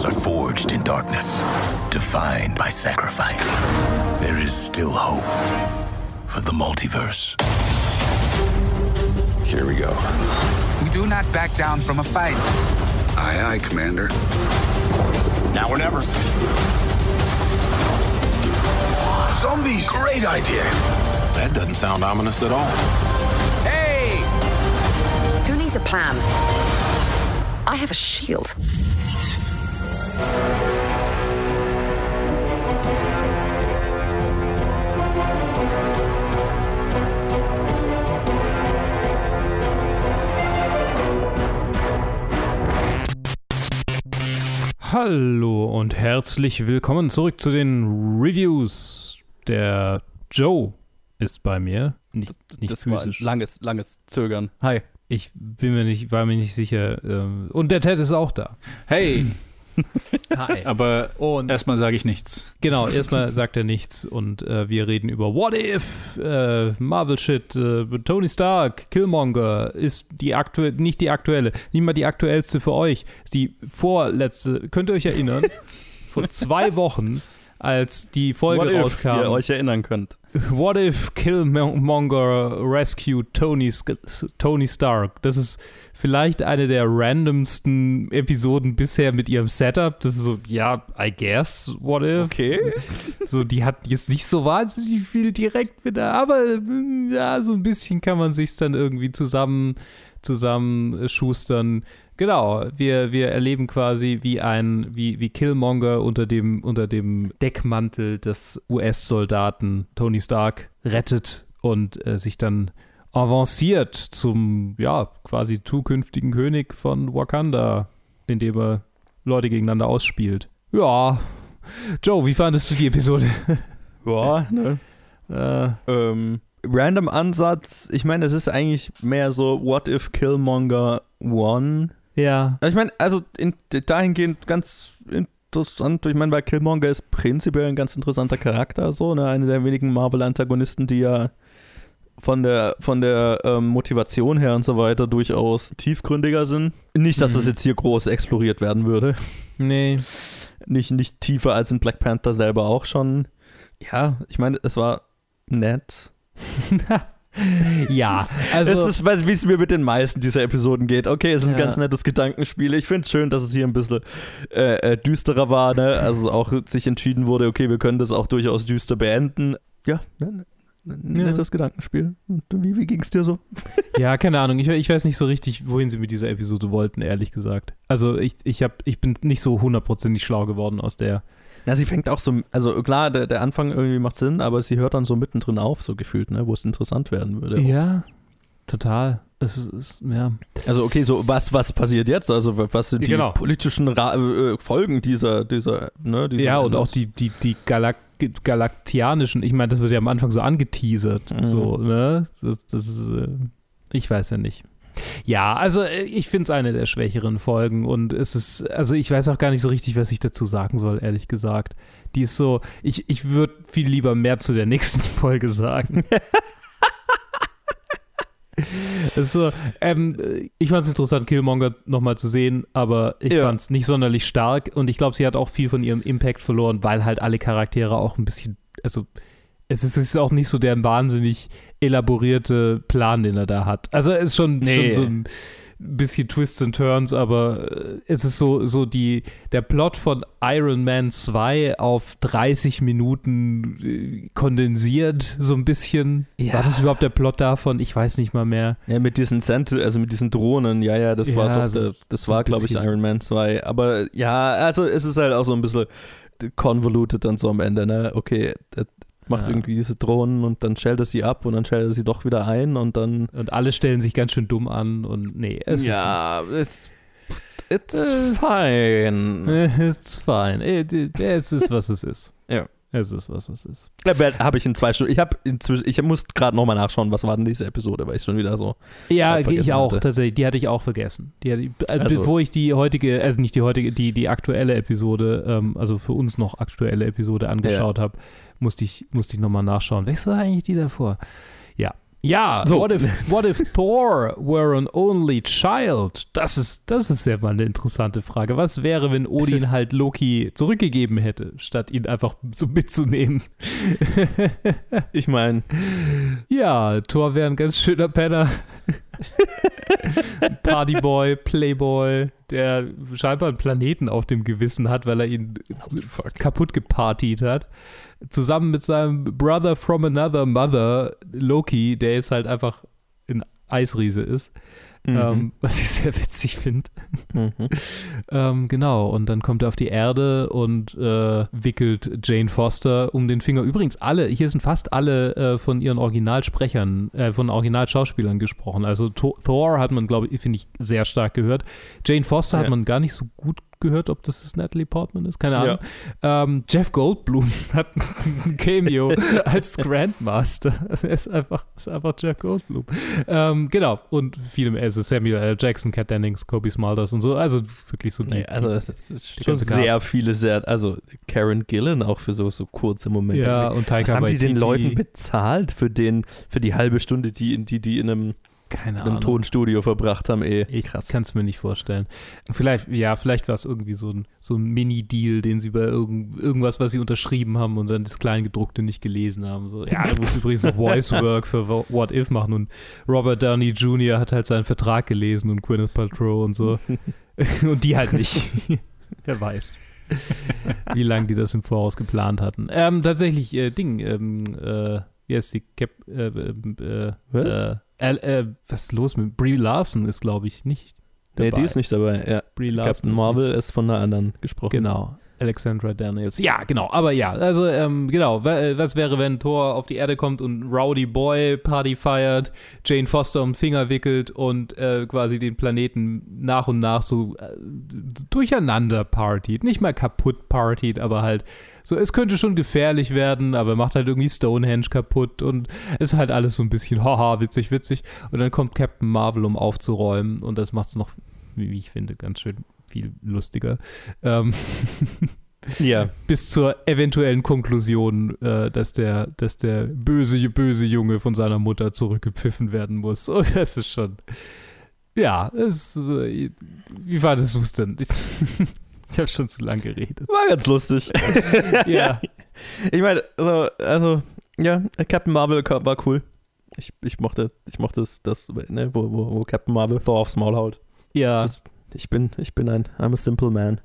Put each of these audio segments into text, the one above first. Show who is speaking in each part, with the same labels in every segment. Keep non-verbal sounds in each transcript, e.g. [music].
Speaker 1: Heroes are forged in darkness, defined by sacrifice. There is still hope for the multiverse.
Speaker 2: Here we go.
Speaker 3: We do not back down from a fight.
Speaker 2: Aye, aye, Commander.
Speaker 1: Now or never.
Speaker 2: Zombies! Great idea!
Speaker 1: That doesn't sound ominous at all.
Speaker 3: Hey!
Speaker 4: Who needs a plan? I have a shield.
Speaker 5: Hallo und herzlich willkommen zurück zu den Reviews. Der Joe ist bei mir. Nicht, nicht
Speaker 6: das war ein
Speaker 5: physisch.
Speaker 6: langes, langes Zögern. Hi.
Speaker 5: Ich bin mir nicht, war mir nicht sicher. ähm, Und der Ted ist auch da.
Speaker 7: Hey, [laughs]
Speaker 5: Hi. [laughs]
Speaker 7: aber erstmal sage ich nichts.
Speaker 5: genau, erstmal sagt er nichts und äh, wir reden über What If, äh, Marvel Shit, äh, Tony Stark, Killmonger ist die aktuelle, nicht die aktuelle, nicht mal die aktuellste für euch, ist die vorletzte. Könnt ihr euch erinnern? [laughs] Vor zwei Wochen, als die Folge
Speaker 6: What if
Speaker 5: rauskam.
Speaker 6: ihr euch erinnern könnt.
Speaker 5: What if Killmonger rescued Tony, Tony Stark? Das ist vielleicht eine der randomsten Episoden bisher mit ihrem Setup. Das ist so, ja, I guess, what if?
Speaker 6: Okay.
Speaker 5: So, die hat jetzt nicht so wahnsinnig viel direkt mit, aber mm, ja, so ein bisschen kann man sich dann irgendwie zusammen, zusammen schustern. Genau, wir, wir erleben quasi, wie ein, wie, wie Killmonger unter dem, unter dem Deckmantel des US-Soldaten Tony Stark rettet und äh, sich dann avanciert zum, ja, quasi zukünftigen König von Wakanda, indem er Leute gegeneinander ausspielt. Ja. Joe, wie fandest du die Episode? [laughs]
Speaker 6: Ja, ne? [laughs]
Speaker 5: äh,
Speaker 6: Ähm, random Ansatz. Ich meine, es ist eigentlich mehr so What if Killmonger won?
Speaker 5: Ja.
Speaker 6: Ich meine, also in, dahingehend ganz interessant. Ich meine, weil Killmonger ist prinzipiell ein ganz interessanter Charakter, so, ne? Einer der wenigen Marvel-Antagonisten, die ja von der, von der ähm, Motivation her und so weiter durchaus tiefgründiger sind. Nicht, dass das
Speaker 5: Mhm.
Speaker 6: jetzt hier groß exploriert werden würde.
Speaker 5: Nee.
Speaker 6: Nicht, nicht tiefer als in Black Panther selber auch schon. Ja, ich meine, es war nett. [laughs] [laughs]
Speaker 5: ja, also.
Speaker 6: es ist, wie es mir mit den meisten dieser Episoden geht. Okay, es ist ein
Speaker 5: Ja.
Speaker 6: ganz nettes Gedankenspiel. Ich finde es schön, dass es hier ein bisschen äh, äh, düsterer war, ne? Also auch sich entschieden wurde, okay, wir können das auch durchaus düster beenden. Ja, ne, ne, ein
Speaker 5: Ja.
Speaker 6: nettes Gedankenspiel. Und wie, wie ging es dir so?
Speaker 5: Ja, keine Ahnung. Ich, ich weiß nicht so richtig, wohin sie mit dieser Episode wollten, ehrlich gesagt. Also ich, ich, hab, ich bin nicht so hundertprozentig schlau geworden aus der.
Speaker 6: Na, sie fängt auch so, also klar, der, der Anfang irgendwie macht Sinn, aber sie hört dann so mittendrin auf, so gefühlt, ne, wo es interessant werden würde.
Speaker 5: Ja, total. Es ist, ist ja.
Speaker 6: Also okay, so was, was passiert jetzt? Also was sind die
Speaker 5: Genau.
Speaker 6: politischen Ra äh, Folgen dieser, dieser, ne,
Speaker 5: Ja, und
Speaker 6: Endes?
Speaker 5: auch die, die, die Galak galaktianischen, ich meine, das wird ja am Anfang so angeteasert.
Speaker 6: Mhm.
Speaker 5: So, ne? Das, das ist, äh, ich weiß ja nicht. Ja, also äh, ich finde es eine der schwächeren Folgen und es ist, also ich weiß auch gar nicht so richtig, was ich dazu sagen soll, ehrlich gesagt. Die ist so, ich, ich würde viel lieber mehr zu der nächsten [laughs] Folge sagen. [laughs] So, ähm, ich fand es interessant, Killmonger nochmal zu sehen, aber ich
Speaker 6: Ja.
Speaker 5: fand es nicht sonderlich stark und ich glaube, sie hat auch viel von ihrem Impact verloren, weil halt alle Charaktere auch ein bisschen, also es ist, ist auch nicht so der wahnsinnig elaborierte Plan, den er da hat. Also es ist schon,
Speaker 6: Nee.
Speaker 5: schon so ein bisschen Twists and Turns, aber äh, es ist so, so die, der Plot von Iron Man 2 auf 30 Minuten äh, kondensiert, so ein bisschen.
Speaker 6: Ja.
Speaker 5: War das überhaupt der Plot davon? Ich weiß nicht mal mehr.
Speaker 6: Ja, mit diesen Cent also mit diesen Drohnen, ja, ja, das
Speaker 5: Ja,
Speaker 6: war doch,
Speaker 5: so-
Speaker 6: das
Speaker 5: so
Speaker 6: war, glaube ich. Iron Man 2. Aber ja, also es ist halt auch so ein bisschen convoluted dann so am Ende, ne? Okay, macht
Speaker 5: Ja.
Speaker 6: irgendwie diese Drohnen und dann schält er sie ab und dann schält er sie doch wieder ein und dann.
Speaker 5: Und alle stellen sich ganz schön dumm an und nee, es
Speaker 6: ja, it's, it's
Speaker 5: Äh.
Speaker 6: fine.
Speaker 5: ist. [laughs] It's fine. It- Es ist, was es ist.
Speaker 6: Ja.
Speaker 5: Es ist, was es ist.
Speaker 6: Habe ich in zwei Stunden. Ich habe inzwischen, ich muss gerade nochmal nachschauen, was war denn diese Episode, weil ich schon wieder so.
Speaker 5: Ja, ich auch
Speaker 6: hatte.
Speaker 5: tatsächlich. Die hatte ich auch vergessen. Die hatte, ich- äh,
Speaker 6: Also-
Speaker 5: bevor ich die heutige, also nicht die heutige, die, die aktuelle Episode, ähm, also für uns noch aktuelle Episode angeschaut habe, musste ich, musste ich nochmal nachschauen. Was war eigentlich die davor? Ja. Ja,
Speaker 6: So.
Speaker 5: what, if, what if Thor were an only child? Das ist, das ist ja mal eine interessante Frage. Was wäre, wenn Odin [laughs] halt Loki zurückgegeben hätte, statt ihn einfach so mitzunehmen?
Speaker 6: Ich meine,
Speaker 5: Ja, Thor wäre ein ganz schöner Penner. [laughs] Partyboy, Playboy, der scheinbar einen Planeten auf dem Gewissen hat, weil er ihn kaputt gepartied hat. Zusammen mit seinem Brother from another mother, Loki, der jetzt halt einfach ein Eisriese ist. Ähm, [laughs] was ich sehr witzig finde. [laughs] ähm, genau, und dann kommt er auf die Erde und äh, wickelt Jane Foster um den Finger. Übrigens, alle, hier sind fast alle äh, von ihren Originalsprechern, äh, von Originalschauspielern gesprochen. Also Thor, hat man, glaube ich, finde ich, sehr stark gehört. Jane Foster hat
Speaker 6: Ja.
Speaker 5: man gar nicht so gut gehört, ob das das Natalie Portman ist, keine Ahnung. Ähm, Jeff Goldblum [laughs] hat ein Cameo [laughs] als Grandmaster. Er ist einfach, ist einfach Jeff Goldblum. Ähm, genau, und viele mehr. Also Samuel L. Jackson, Kat Dennings, Kobe Smulders und so. Also wirklich so die,
Speaker 6: nee, also es ist schon sehr
Speaker 5: Cast.
Speaker 6: viele, sehr, also Karen Gillan auch für so, so kurze Momente.
Speaker 5: Ja, und Taika
Speaker 6: Was haben die den. Leuten bezahlt für den, für die halbe Stunde, die, die, die in einem,
Speaker 5: keine Ahnung.
Speaker 6: Tonstudio verbracht haben, eh.
Speaker 5: Ich kann es mir nicht vorstellen. Vielleicht, ja, vielleicht war es irgendwie so ein, so ein Mini-Deal, den sie bei irgend, irgendwas, was sie unterschrieben haben und dann das Kleingedruckte nicht gelesen haben. So, ja, du musst übrigens noch Voice [laughs] Work für What If machen und Robert Downey Jr. hat halt seinen Vertrag gelesen und Gwyneth Paltrow und so. [laughs] und die halt nicht. [laughs] Wer weiß. Wie lange die das im Voraus geplant hatten. Ähm, tatsächlich, äh, Ding, ähm, äh, wie heißt die Cap, äh, äh,
Speaker 6: Was?
Speaker 5: äh, äh, äh, was ist los mit Brie Larson ist, glaube ich, nicht.
Speaker 6: Nee,
Speaker 5: dabei.
Speaker 6: die ist nicht dabei, ja.
Speaker 5: Brie Larson
Speaker 6: Captain
Speaker 5: ist
Speaker 6: Marvel ist von einer anderen gesprochen.
Speaker 5: Genau. Alexandra Daniels. Ja, genau. Aber ja, also ähm, genau. äh, Was wäre, wenn Thor auf die Erde kommt und Rowdy Boy Party feiert, Jane Foster um den Finger wickelt und äh, quasi den Planeten nach und nach so äh, durcheinander partied. Nicht mal kaputt partied, aber halt so, es könnte schon gefährlich werden, aber macht halt irgendwie Stonehenge kaputt und ist halt alles so ein bisschen haha, witzig, witzig. Und dann kommt Captain Marvel, um aufzuräumen und das macht es noch, wie ich finde, ganz schön viel lustiger. Ähm, [laughs]
Speaker 6: Ja.
Speaker 5: bis zur eventuellen Konklusion, äh, dass der, dass der böse, böse Junge von seiner Mutter zurückgepfiffen werden muss. [laughs] Und das ist schon. Ja, es, äh, wie du es denn? Ich, habe schon zu lange geredet.
Speaker 6: War ganz lustig. [laughs]
Speaker 5: Ja.
Speaker 6: Ich meine, also, also, ja, Captain Marvel war cool. Ich, ich mochte, ich mochte das, das ne, wo, wo, wo Captain Marvel Thor aufs Maul haut.
Speaker 5: Ja.
Speaker 6: Das- Ich bin, ich bin ein, I'm a simple man.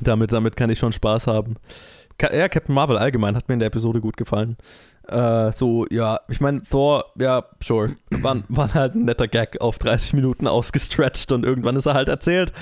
Speaker 6: Damit, damit kann ich schon Spaß haben. Ja, Captain Marvel allgemein hat mir in der Episode gut gefallen. Äh, so, ja, ich meine, Thor, ja, sure, war, war halt ein netter Gag auf 30 Minuten ausgestretched und irgendwann ist er halt erzählt.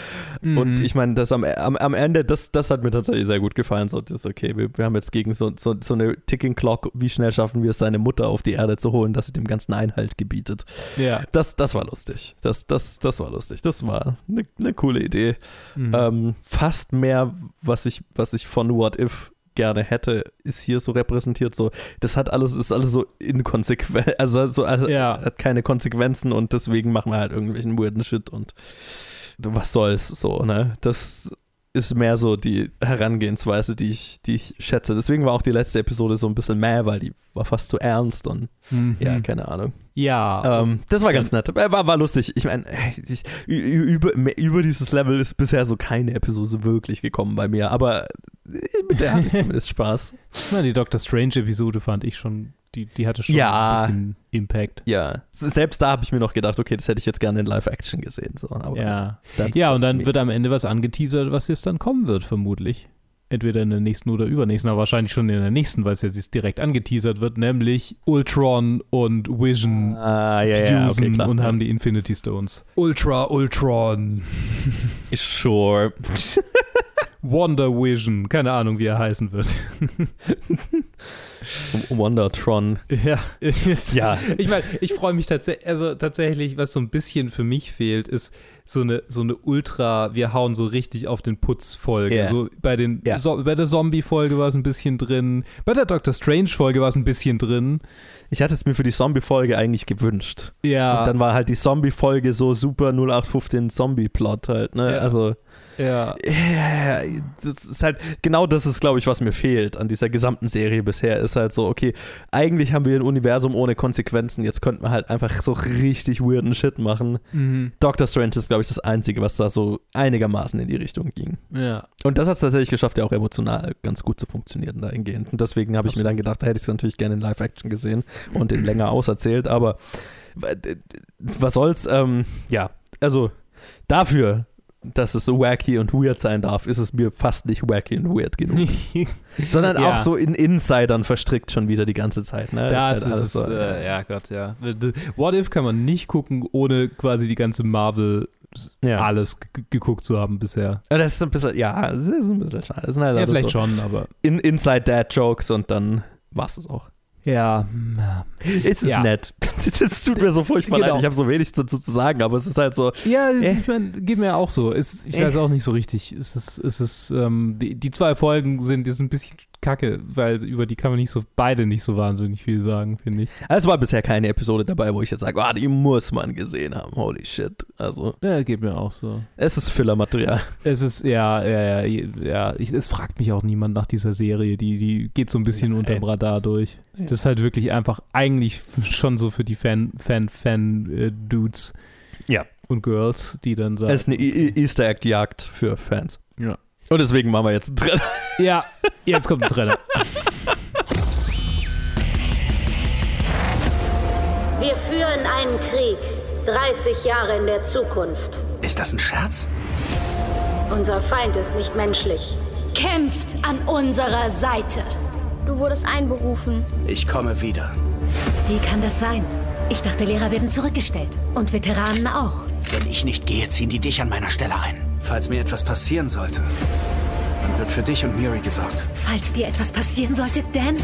Speaker 6: Und
Speaker 5: Mhm.
Speaker 6: ich meine, das am, am, am Ende, das, das hat mir tatsächlich sehr gut gefallen. So, das ist okay, wir, wir haben jetzt gegen so, so, so eine Ticking Clock, wie schnell schaffen wir es, seine Mutter auf die Erde zu holen, dass sie dem ganzen Einhalt gebietet.
Speaker 5: ja.
Speaker 6: Das, das war lustig. Das, das, das war lustig. Das war eine, eine coole Idee.
Speaker 5: Mhm.
Speaker 6: Ähm, fast mehr, was ich, was ich von What If gerne hätte, ist hier so repräsentiert. So, das hat alles, ist alles so inkonsequent, [laughs] also, so, also
Speaker 5: Ja.
Speaker 6: hat keine Konsequenzen und deswegen machen wir halt irgendwelchen weirden Shit und was soll's so, ne? Das ist mehr so die Herangehensweise, die ich, die ich schätze. Deswegen war auch die letzte Episode so ein bisschen mäh, weil die war fast zu ernst und
Speaker 5: Mhm.
Speaker 6: ja, keine Ahnung.
Speaker 5: ja.
Speaker 6: Ähm, das war ganz nett. Äh, War, war lustig. Ich meine, ü- über, mehr- über dieses Level ist bisher so keine Episode wirklich gekommen bei mir, aber äh, mit der habe ich [laughs] zumindest Spaß.
Speaker 5: Na, die Doctor Strange-Episode fand ich schon, die, die hatte schon
Speaker 6: Ja.
Speaker 5: ein bisschen Impact.
Speaker 6: Ja, selbst da habe ich mir noch gedacht, okay, das hätte ich jetzt gerne in Live-Action gesehen. So, aber
Speaker 5: Ja. Ja, und dann
Speaker 6: me.
Speaker 5: wird am Ende was angeteasert, was jetzt dann kommen wird, vermutlich. Entweder in der nächsten oder übernächsten, aber wahrscheinlich schon in der nächsten, weil es jetzt direkt angeteasert wird, nämlich Ultron und Vision
Speaker 6: Ah, ja, ja, okay,
Speaker 5: fusen
Speaker 6: klar.
Speaker 5: und haben die Infinity Stones. Ultra Ultron.
Speaker 6: Sure. [laughs]
Speaker 5: Wonder Vision. Keine Ahnung, wie er heißen wird.
Speaker 6: Wondertron.
Speaker 5: Ja, [laughs]
Speaker 6: Ja.
Speaker 5: Ich meine, ich freue mich tatsächlich, also tatsächlich, was so ein bisschen für mich fehlt, ist so eine, so eine Ultra, wir hauen so richtig auf den Putz-Folge.
Speaker 6: Ja.
Speaker 5: So bei, den,
Speaker 6: Ja.
Speaker 5: so, bei der Zombie-Folge war es ein bisschen drin, bei der Doctor Strange-Folge war es ein bisschen drin.
Speaker 6: Ich hatte es mir für die Zombie-Folge eigentlich gewünscht.
Speaker 5: Ja.
Speaker 6: Und dann war halt die Zombie-Folge so super 0815 Zombie-Plot halt, ne?
Speaker 5: Ja.
Speaker 6: Also,
Speaker 5: Ja.
Speaker 6: Ja, das ist halt, genau das ist, glaube ich, was mir fehlt an dieser gesamten Serie bisher, ist halt so, okay, eigentlich haben wir ein Universum ohne Konsequenzen, jetzt könnten wir halt einfach so richtig weirden Shit machen.
Speaker 5: Mhm.
Speaker 6: Doctor Strange ist, glaube ich, das Einzige, was da so einigermaßen in die Richtung ging.
Speaker 5: Ja.
Speaker 6: Und das hat es tatsächlich geschafft, ja auch emotional ganz gut zu funktionieren dahingehend. Und deswegen habe ich mir dann gedacht, da hätte ich es natürlich gerne in Live-Action gesehen und den länger auserzählt, aber äh, was soll's, ähm, ja, also dafür, dass es so wacky und weird sein darf, ist es mir fast nicht wacky und weird genug. [laughs] Sondern
Speaker 5: Ja.
Speaker 6: auch so in Insidern verstrickt schon wieder die ganze Zeit. Ne?
Speaker 5: Das
Speaker 6: halt
Speaker 5: ist,
Speaker 6: alles
Speaker 5: es,
Speaker 6: so,
Speaker 5: äh, ja Gott, ja. What If kann man nicht gucken, ohne quasi die ganze Marvel
Speaker 6: ja.
Speaker 5: alles geguckt zu haben bisher.
Speaker 6: Das ist ein bisschen, ja, das ist ein bisschen schade. Das sind halt
Speaker 5: Ja, vielleicht
Speaker 6: so
Speaker 5: schon, aber
Speaker 6: in, Inside-Dad-Jokes und dann war's es auch.
Speaker 5: Ja.
Speaker 6: Es ist
Speaker 5: Ja.
Speaker 6: nett. [laughs] Das tut mir so furchtbar
Speaker 5: Genau.
Speaker 6: leid. Ich habe so wenig dazu zu sagen, aber es ist halt so.
Speaker 5: Ja,
Speaker 6: Äh.
Speaker 5: ich mein, geht mir auch so. Es, ich
Speaker 6: Äh.
Speaker 5: weiß auch nicht so richtig. Es ist, es ist, ähm, die, die zwei Folgen sind jetzt ein bisschen kacke, weil über die kann man nicht so, beide nicht so wahnsinnig viel sagen, finde ich.
Speaker 6: Es war bisher keine Episode dabei, wo ich jetzt sage, ah, die muss man gesehen haben. Holy shit. Also,
Speaker 5: Ja, geht mir auch so.
Speaker 6: es ist Filler-Material.
Speaker 5: Es ist, ja, ja, ja, ja ich, es fragt mich auch niemand nach dieser Serie. Die, die geht so ein bisschen
Speaker 6: Nein.
Speaker 5: unterm Radar durch.
Speaker 6: Ja.
Speaker 5: Das ist halt wirklich einfach eigentlich schon so für die Fan, Fan, Fan, äh,
Speaker 6: Ja.
Speaker 5: und Girls, die dann sagen.
Speaker 6: Es ist eine E- E- Easter Egg-Jagd für Fans.
Speaker 5: Ja.
Speaker 6: Und deswegen machen wir jetzt drin.
Speaker 5: ja, jetzt kommt ein Trenner.
Speaker 7: Wir führen einen Krieg. 30 Jahre in der Zukunft.
Speaker 1: Ist das ein Scherz?
Speaker 7: Unser Feind ist nicht menschlich.
Speaker 8: kämpft an unserer Seite.
Speaker 9: Du wurdest einberufen.
Speaker 1: Ich komme wieder.
Speaker 4: Wie kann das sein? Ich dachte, Lehrer werden zurückgestellt. Und Veteranen auch.
Speaker 1: Wenn ich nicht gehe, ziehen die dich an meiner Stelle ein. Falls mir etwas passieren sollte, dann wird für dich und Miri gesorgt.
Speaker 4: Falls dir etwas passieren sollte, Dan,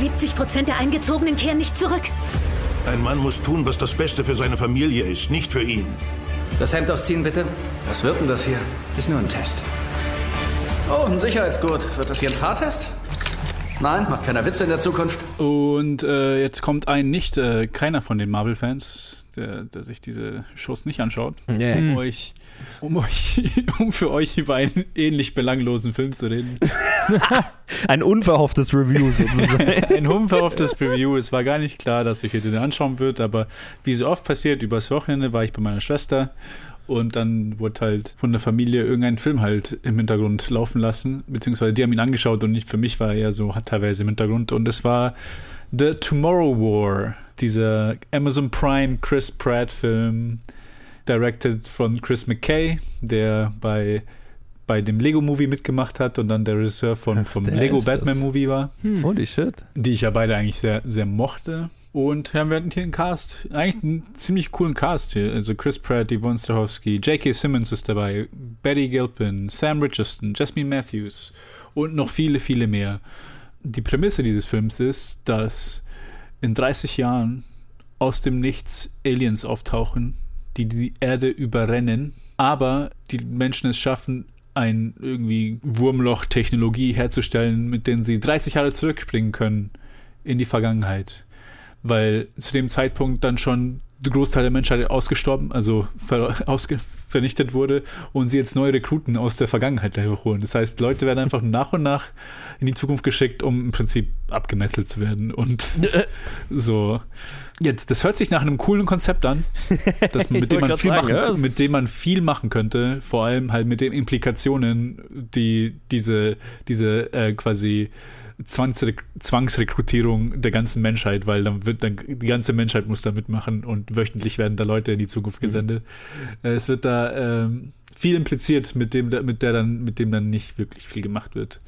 Speaker 4: 70 Prozent der Eingezogenen kehren nicht zurück.
Speaker 10: Ein Mann muss tun, was das Beste für seine Familie ist, nicht für ihn.
Speaker 3: Das Hemd ausziehen, bitte.
Speaker 1: Was wird denn das hier?
Speaker 3: Ist nur ein Test.
Speaker 1: Oh, ein Sicherheitsgurt. Wird das hier ein Fahrtest? Nein, macht keiner Witze in der Zukunft.
Speaker 11: Und äh, jetzt kommt ein nicht, äh, keiner von den Marvel-Fans, der, der sich diese Shows nicht anschaut,
Speaker 6: Yeah.
Speaker 11: um euch, um euch, [laughs] um für euch über einen ähnlich belanglosen Film zu reden. [laughs]
Speaker 6: Ein unverhofftes Review sozusagen. [laughs]
Speaker 11: Ein unverhofftes Preview. Es war gar nicht klar, dass ich mir den anschauen würde, aber wie so oft passiert, übers Wochenende war ich bei meiner Schwester und dann wurde halt von der Familie irgendein Film halt im Hintergrund laufen lassen, beziehungsweise die haben ihn angeschaut und nicht für mich war er so teilweise im Hintergrund und es war The Tomorrow War, dieser Amazon Prime Chris Pratt Film, directed von Chris McKay, der bei bei dem Lego Movie mitgemacht hat und dann der Regisseur von
Speaker 6: Ach,
Speaker 11: vom
Speaker 6: der
Speaker 11: Lego
Speaker 6: ist das.
Speaker 11: Batman Movie war
Speaker 6: Holy shit.
Speaker 11: die ich ja beide eigentlich sehr, sehr mochte. Und ja, wir hatten hier einen Cast, eigentlich einen ziemlich coolen Cast hier. Also Chris Pratt, Yvonne Strahovski, J.K. Simmons ist dabei, Betty Gilpin, Sam Richardson, Jasmine Matthews und noch viele, viele mehr. Die Prämisse dieses Films ist, dass in 30 Jahren aus dem Nichts Aliens auftauchen, die die Erde überrennen, aber die Menschen es schaffen, ein irgendwie Wurmloch-Technologie herzustellen, mit denen sie 30 Jahre zurückspringen können in die Vergangenheit. Weil zu dem Zeitpunkt dann schon der Großteil der Menschheit ausgestorben, also ausge vernichtet wurde und sie jetzt neue Rekruten aus der Vergangenheit holen. Das heißt, Leute werden einfach [laughs] nach und nach in die Zukunft geschickt, um im Prinzip abgemetzelt zu werden. Und [laughs] so. Jetzt, das hört sich nach einem coolen Konzept an, das, [laughs] mit, dem man viel
Speaker 6: sagen,
Speaker 11: machen, mit dem man viel machen könnte, vor allem halt mit den Implikationen, die diese, diese äh, quasi Zwangsre Zwangsrekrutierung der ganzen Menschheit, weil dann wird dann die ganze Menschheit muss da mitmachen und wöchentlich werden da Leute in die Zukunft gesendet. Äh, Es wird da ähm, viel impliziert, mit dem, mit der dann, mit dem dann nicht wirklich viel gemacht wird.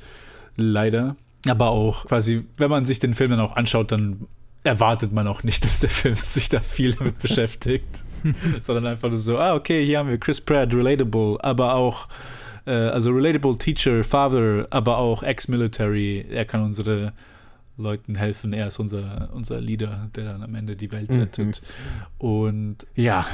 Speaker 11: Leider. Aber auch quasi, wenn man sich den Film dann auch anschaut, dann erwartet man auch nicht, [laughs] dass der Film sich da viel damit beschäftigt. [laughs] Sondern einfach nur so, ah, okay, hier haben wir Chris Pratt, relatable, aber auch, äh, also relatable Teacher, Father, aber auch Ex-Military. Er kann unsere Leuten helfen. Er ist unser, unser Leader, der dann am Ende die Welt
Speaker 6: Mhm.
Speaker 11: rettet. Und ja,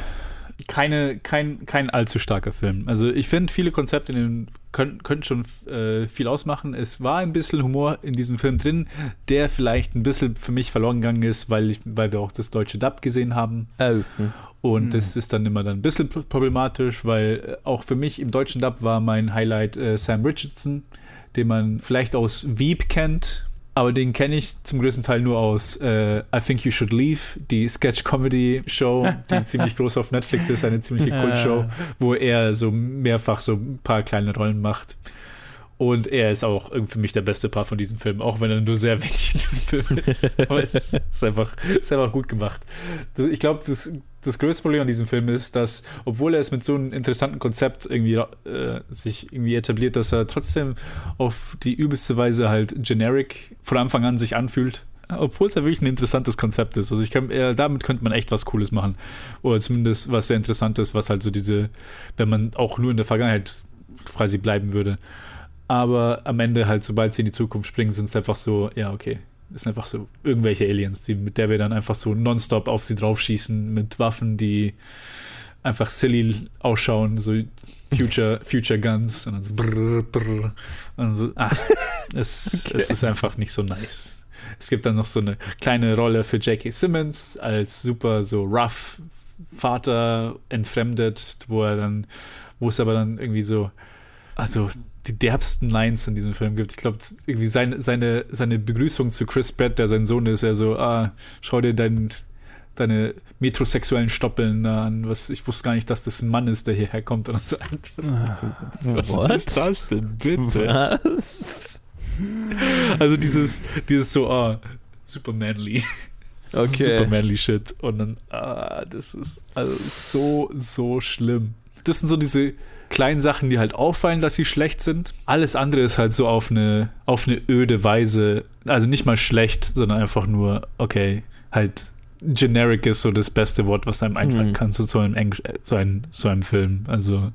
Speaker 11: keine, kein, kein allzu starker Film. Also ich finde, viele Konzepte in den können, können schon äh, viel ausmachen. Es war ein bisschen Humor in diesem Film drin, der vielleicht ein bisschen für mich verloren gegangen ist, weil, ich, weil wir auch das deutsche Dub gesehen haben.
Speaker 6: Oh.
Speaker 11: Und
Speaker 6: Hm.
Speaker 11: das ist dann immer dann ein bisschen problematisch, weil äh, auch für mich im deutschen Dub war mein Highlight äh, Sam Richardson, den man vielleicht aus Veep kennt, aber den kenne ich zum größten Teil nur aus äh, I Think You Should Leave, die Sketch-Comedy-Show, [laughs] die ziemlich groß auf Netflix ist, eine ziemliche Kultshow, wo er so mehrfach so ein paar kleine Rollen macht. Und er ist auch für mich der beste Paar von diesem Film, auch wenn er nur sehr [laughs] wenig in diesem Film ist. Aber es ist einfach, ist einfach gut gemacht. Ich glaube, das, das größte Problem an diesem Film ist, dass, obwohl er es mit so einem interessanten Konzept irgendwie äh, sich irgendwie etabliert, dass er trotzdem auf die übelste Weise halt generic von Anfang an sich anfühlt. Obwohl es ja wirklich ein interessantes Konzept ist. Also ich kann, äh, damit könnte man echt was Cooles machen. Oder zumindest was sehr interessant ist, was halt so diese, wenn man auch nur in der Vergangenheit quasi bleiben würde. Aber am Ende halt, sobald sie in die Zukunft springen, sind es einfach so, ja, okay. Sind einfach so irgendwelche Aliens, die, mit der wir dann einfach so nonstop auf sie draufschießen mit Waffen, die einfach silly ausschauen, so Future, Future Guns und dann so brrr, brrr, und so, ah, [laughs] es, es ist einfach nicht so nice. Es gibt dann noch so eine kleine Rolle für J.K. Simmons als super so rough Vater entfremdet, wo er dann, wo es aber dann irgendwie so, also die derbsten Lines in diesem Film gibt. Ich glaube, irgendwie seine, seine, seine Begrüßung zu Chris Pratt, der sein Sohn ist, er so, ah, schau dir dein, deine metrosexuellen Stoppeln an. Was, ich wusste gar nicht, dass das ein Mann ist, der hierher kommt. Und so, was, was
Speaker 6: What?
Speaker 11: ist das denn, bitte?
Speaker 6: Was?
Speaker 11: Also dieses, dieses so, ah, super manly.
Speaker 6: Okay.
Speaker 11: Super manly Shit. Und dann, ah, das ist also so, so schlimm. Das sind so diese kleinen Sachen, die halt auffallen, dass sie schlecht sind. Alles andere ist halt so auf eine, auf eine öde Weise, also nicht mal schlecht, sondern einfach nur, okay, halt generic ist so das beste Wort, was einem einfallen
Speaker 6: Mhm.
Speaker 11: kann zu so einem, Englisch, äh, so, einem, so einem Film. Also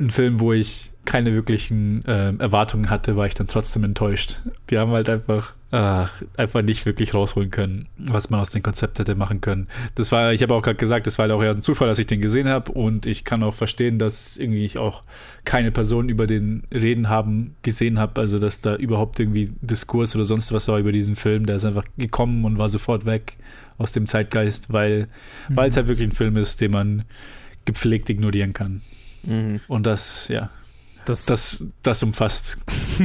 Speaker 11: ein Film, wo ich keine wirklichen ähm, Erwartungen hatte, war ich dann trotzdem enttäuscht. Wir haben halt einfach, ach, einfach nicht wirklich rausholen können, was man aus dem Konzept hätte machen können. Das war, ich habe auch gerade gesagt, das war halt auch eher ein Zufall, dass ich den gesehen habe und ich kann auch verstehen, dass irgendwie ich auch keine Person über den Reden haben gesehen habe, also dass da überhaupt irgendwie Diskurs oder sonst was war über diesen Film, der ist einfach gekommen und war sofort weg aus dem Zeitgeist, weil weil es halt wirklich ein Film ist, den man gepflegt ignorieren kann.
Speaker 6: Mhm.
Speaker 11: Und das, ja,
Speaker 5: Das,
Speaker 11: das, das umfasst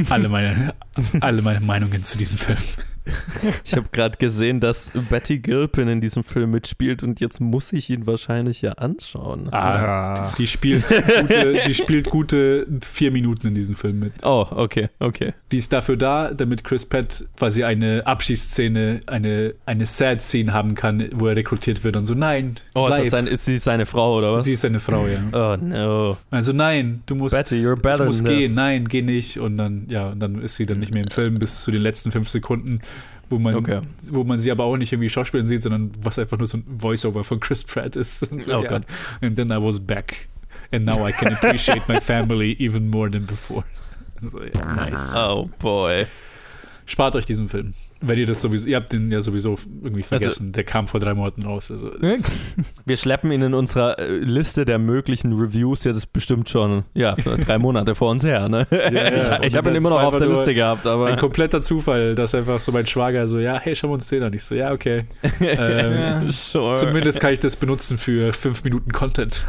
Speaker 11: alle meine, alle meine Meinungen zu diesem Film.
Speaker 6: Ich habe gerade gesehen, dass Betty Gilpin in diesem Film mitspielt und jetzt muss ich ihn wahrscheinlich ja anschauen.
Speaker 11: Ah, die, spielt gute, die spielt gute vier Minuten in diesem Film mit.
Speaker 6: Oh, okay, okay.
Speaker 11: Die ist dafür da, damit Chris Pratt quasi eine Abschiedsszene, eine, eine Sad-Scene haben kann, wo er rekrutiert wird und so, nein,
Speaker 6: Oh, ist,
Speaker 11: bleib.
Speaker 6: das sein, ist sie seine Frau oder was?
Speaker 11: Sie ist seine Frau, ja.
Speaker 6: oh no.
Speaker 11: Also nein, du musst,
Speaker 6: Betty, you're better
Speaker 11: ich muss
Speaker 6: than
Speaker 11: gehen,
Speaker 6: this.
Speaker 11: nein, geh nicht. Und dann, ja, und dann ist sie dann nicht mehr im Film bis zu den letzten fünf Sekunden, wo man,
Speaker 6: Okay.
Speaker 11: wo man sie aber auch nicht irgendwie schauspielen sieht, sondern was einfach nur so ein Voiceover von Chris Pratt ist. Und [laughs] so,
Speaker 6: Oh
Speaker 11: ja.
Speaker 6: Gott.
Speaker 11: And then I was back. And now I can appreciate my family even more than before. [laughs] Also, ja, nice.
Speaker 6: Oh boy.
Speaker 11: Spart euch diesen Film. Wenn ihr das sowieso, ihr habt den ja sowieso irgendwie vergessen. Der kam vor drei Monaten raus. Also, [laughs]
Speaker 6: Wir schleppen ihn in unserer äh, Liste der möglichen Reviews jetzt bestimmt schon, ja, drei Monate vor uns her. Ne?
Speaker 11: ja.
Speaker 6: ich ich habe ihn immer noch auf der Liste gehabt, aber
Speaker 11: ein kompletter Zufall, dass einfach so mein Schwager so, ja, hey, schauen wir uns den an. Ich so, ja, okay. [laughs] Ähm,
Speaker 6: sure.
Speaker 11: Zumindest kann ich das benutzen für fünf Minuten Content.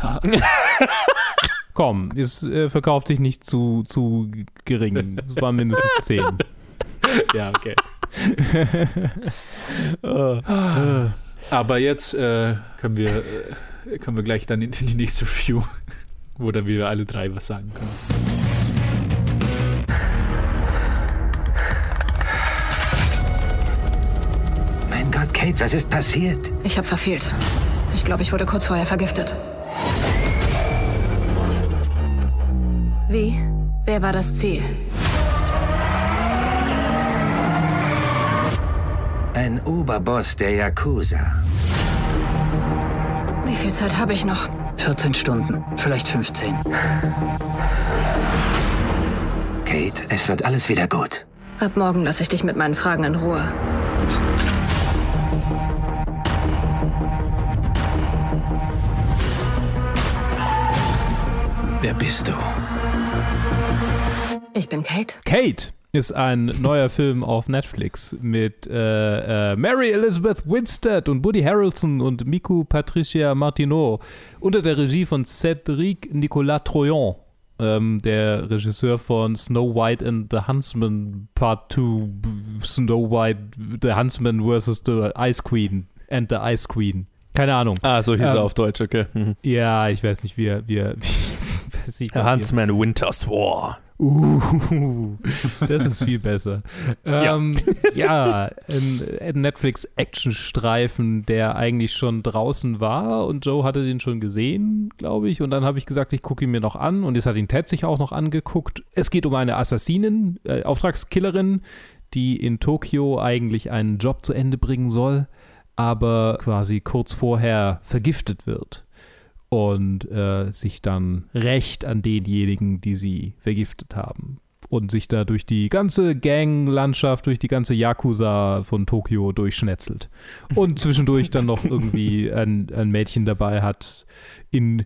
Speaker 11: [laughs]
Speaker 5: komm, es äh, verkauft sich nicht zu, zu gering. Es waren mindestens zehn.
Speaker 11: ja, okay. [laughs] Aber jetzt äh, können, wir, äh, können wir gleich dann in, in die nächste Review, wo dann wir alle drei was sagen können.
Speaker 12: Mein Gott, Kate, was ist passiert?
Speaker 13: Ich habe verfehlt. Ich glaube, ich wurde kurz vorher vergiftet. Wie? Wer war das Ziel?
Speaker 12: Ein Oberboss der Yakuza.
Speaker 13: Wie viel Zeit habe ich noch?
Speaker 12: 14 Stunden, vielleicht 15. Kate, es wird alles wieder gut.
Speaker 13: Ab morgen lasse ich dich mit meinen Fragen in Ruhe.
Speaker 12: Wer bist du?
Speaker 13: Ich bin Kate.
Speaker 5: Kate ist ein neuer Film auf Netflix mit äh, äh, Mary Elizabeth Winstead und Woody Harrelson und Miku Patricia Martineau unter der Regie von Cédric Nicolas Troyon, ähm, der Regisseur von Snow White and the Huntsman Part 2, Snow White, the Huntsman versus the Ice Queen and the Ice Queen. Keine Ahnung.
Speaker 6: Ah, so hieß
Speaker 5: Ähm,
Speaker 6: er auf Deutsch, okay. Mhm.
Speaker 5: Ja, ich weiß nicht, wie er, wie er, [laughs] wie,
Speaker 6: Huntsman Winter's War.
Speaker 5: Uh, das ist viel besser. [laughs] ähm, ja, ein, ein Netflix-Action-Streifen, der eigentlich schon draußen war und Joe hatte den schon gesehen, glaube ich. Und dann habe ich gesagt, ich gucke ihn mir noch an und jetzt hat ihn Ted sich auch noch angeguckt. Es geht um eine Assassinin, äh, Auftragskillerin, die in Tokio eigentlich einen Job zu Ende bringen soll, aber quasi kurz vorher vergiftet wird und äh, sich dann rächt an denjenigen, die sie vergiftet haben. Und sich da durch die ganze Gang-Landschaft, durch die ganze Yakuza von Tokio durchschnetzelt. Und zwischendurch dann noch irgendwie [laughs] ein, ein Mädchen dabei hat, in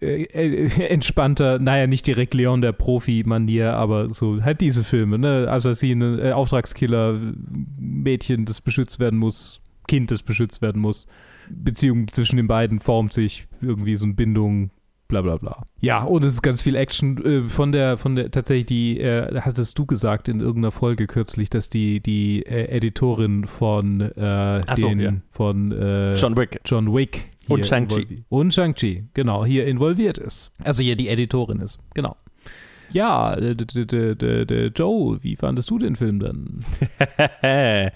Speaker 5: äh, äh, entspannter, naja, nicht direkt Leon der Profi-Manier, aber so halt diese Filme, ne? Assassine, äh, Auftragskiller, Mädchen, das beschützt werden muss, Kind, das beschützt werden muss. Beziehung zwischen den beiden formt sich irgendwie so eine Bindung, bla bla bla. Ja, und es ist ganz viel Action äh, von der, von der, tatsächlich die, äh, hattest du gesagt in irgendeiner Folge kürzlich, dass die, die äh, Editorin von äh,
Speaker 6: so,
Speaker 5: den,
Speaker 6: ja.
Speaker 5: von äh,
Speaker 6: John Wick.
Speaker 5: John Wick
Speaker 6: Und Shang-Chi.
Speaker 5: Und Shang-Chi, genau, hier involviert ist. Also hier die Editorin ist, genau. Ja, Joe, wie fandest du den Film dann? [laughs]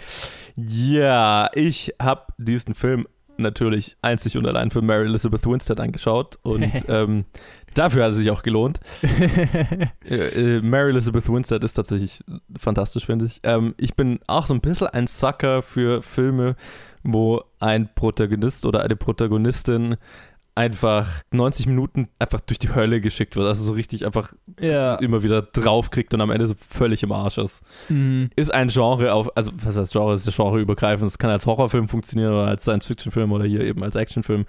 Speaker 6: ja, ich habe diesen Film natürlich einzig und allein für Mary Elizabeth Winstead angeschaut und [laughs] ähm, dafür hat es sich auch gelohnt. [laughs] äh, äh, Mary Elizabeth Winstead ist tatsächlich fantastisch, finde ich. Ähm, ich bin auch so ein bisschen ein Sucker für Filme, wo ein Protagonist oder eine Protagonistin einfach 90 Minuten einfach durch die Hölle geschickt wird. Also so richtig einfach
Speaker 5: Ja.
Speaker 6: immer wieder draufkriegt und am Ende so völlig im Arsch ist.
Speaker 5: Mhm.
Speaker 6: Ist ein Genre auf, also was heißt Genre, ist ja genreübergreifend. Es kann als Horrorfilm funktionieren oder als Science-Fiction-Film oder hier eben als Actionfilm.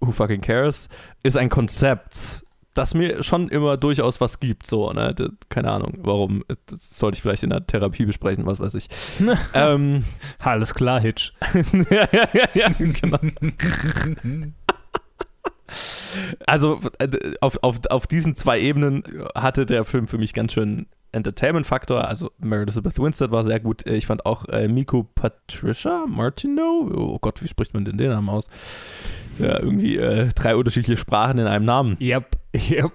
Speaker 6: Who fucking cares? Ist ein Konzept, das mir schon immer durchaus was gibt. So, ne? Keine Ahnung, warum. Das sollte ich vielleicht in der Therapie besprechen, was weiß ich. [laughs] ähm,
Speaker 5: Alles klar, Hitch. [laughs]
Speaker 6: ja, ja, ja, ja, genau. [laughs] Also äh, auf, auf, auf diesen zwei Ebenen hatte der Film für mich ganz schön Entertainment-Faktor. Also Mary Elizabeth Winstead war sehr gut. Ich fand auch äh, Miku Patricia Martineau, oh Gott, wie spricht man denn den Namen aus? Ja irgendwie äh, drei unterschiedliche Sprachen in einem Namen.
Speaker 5: Yep, yep.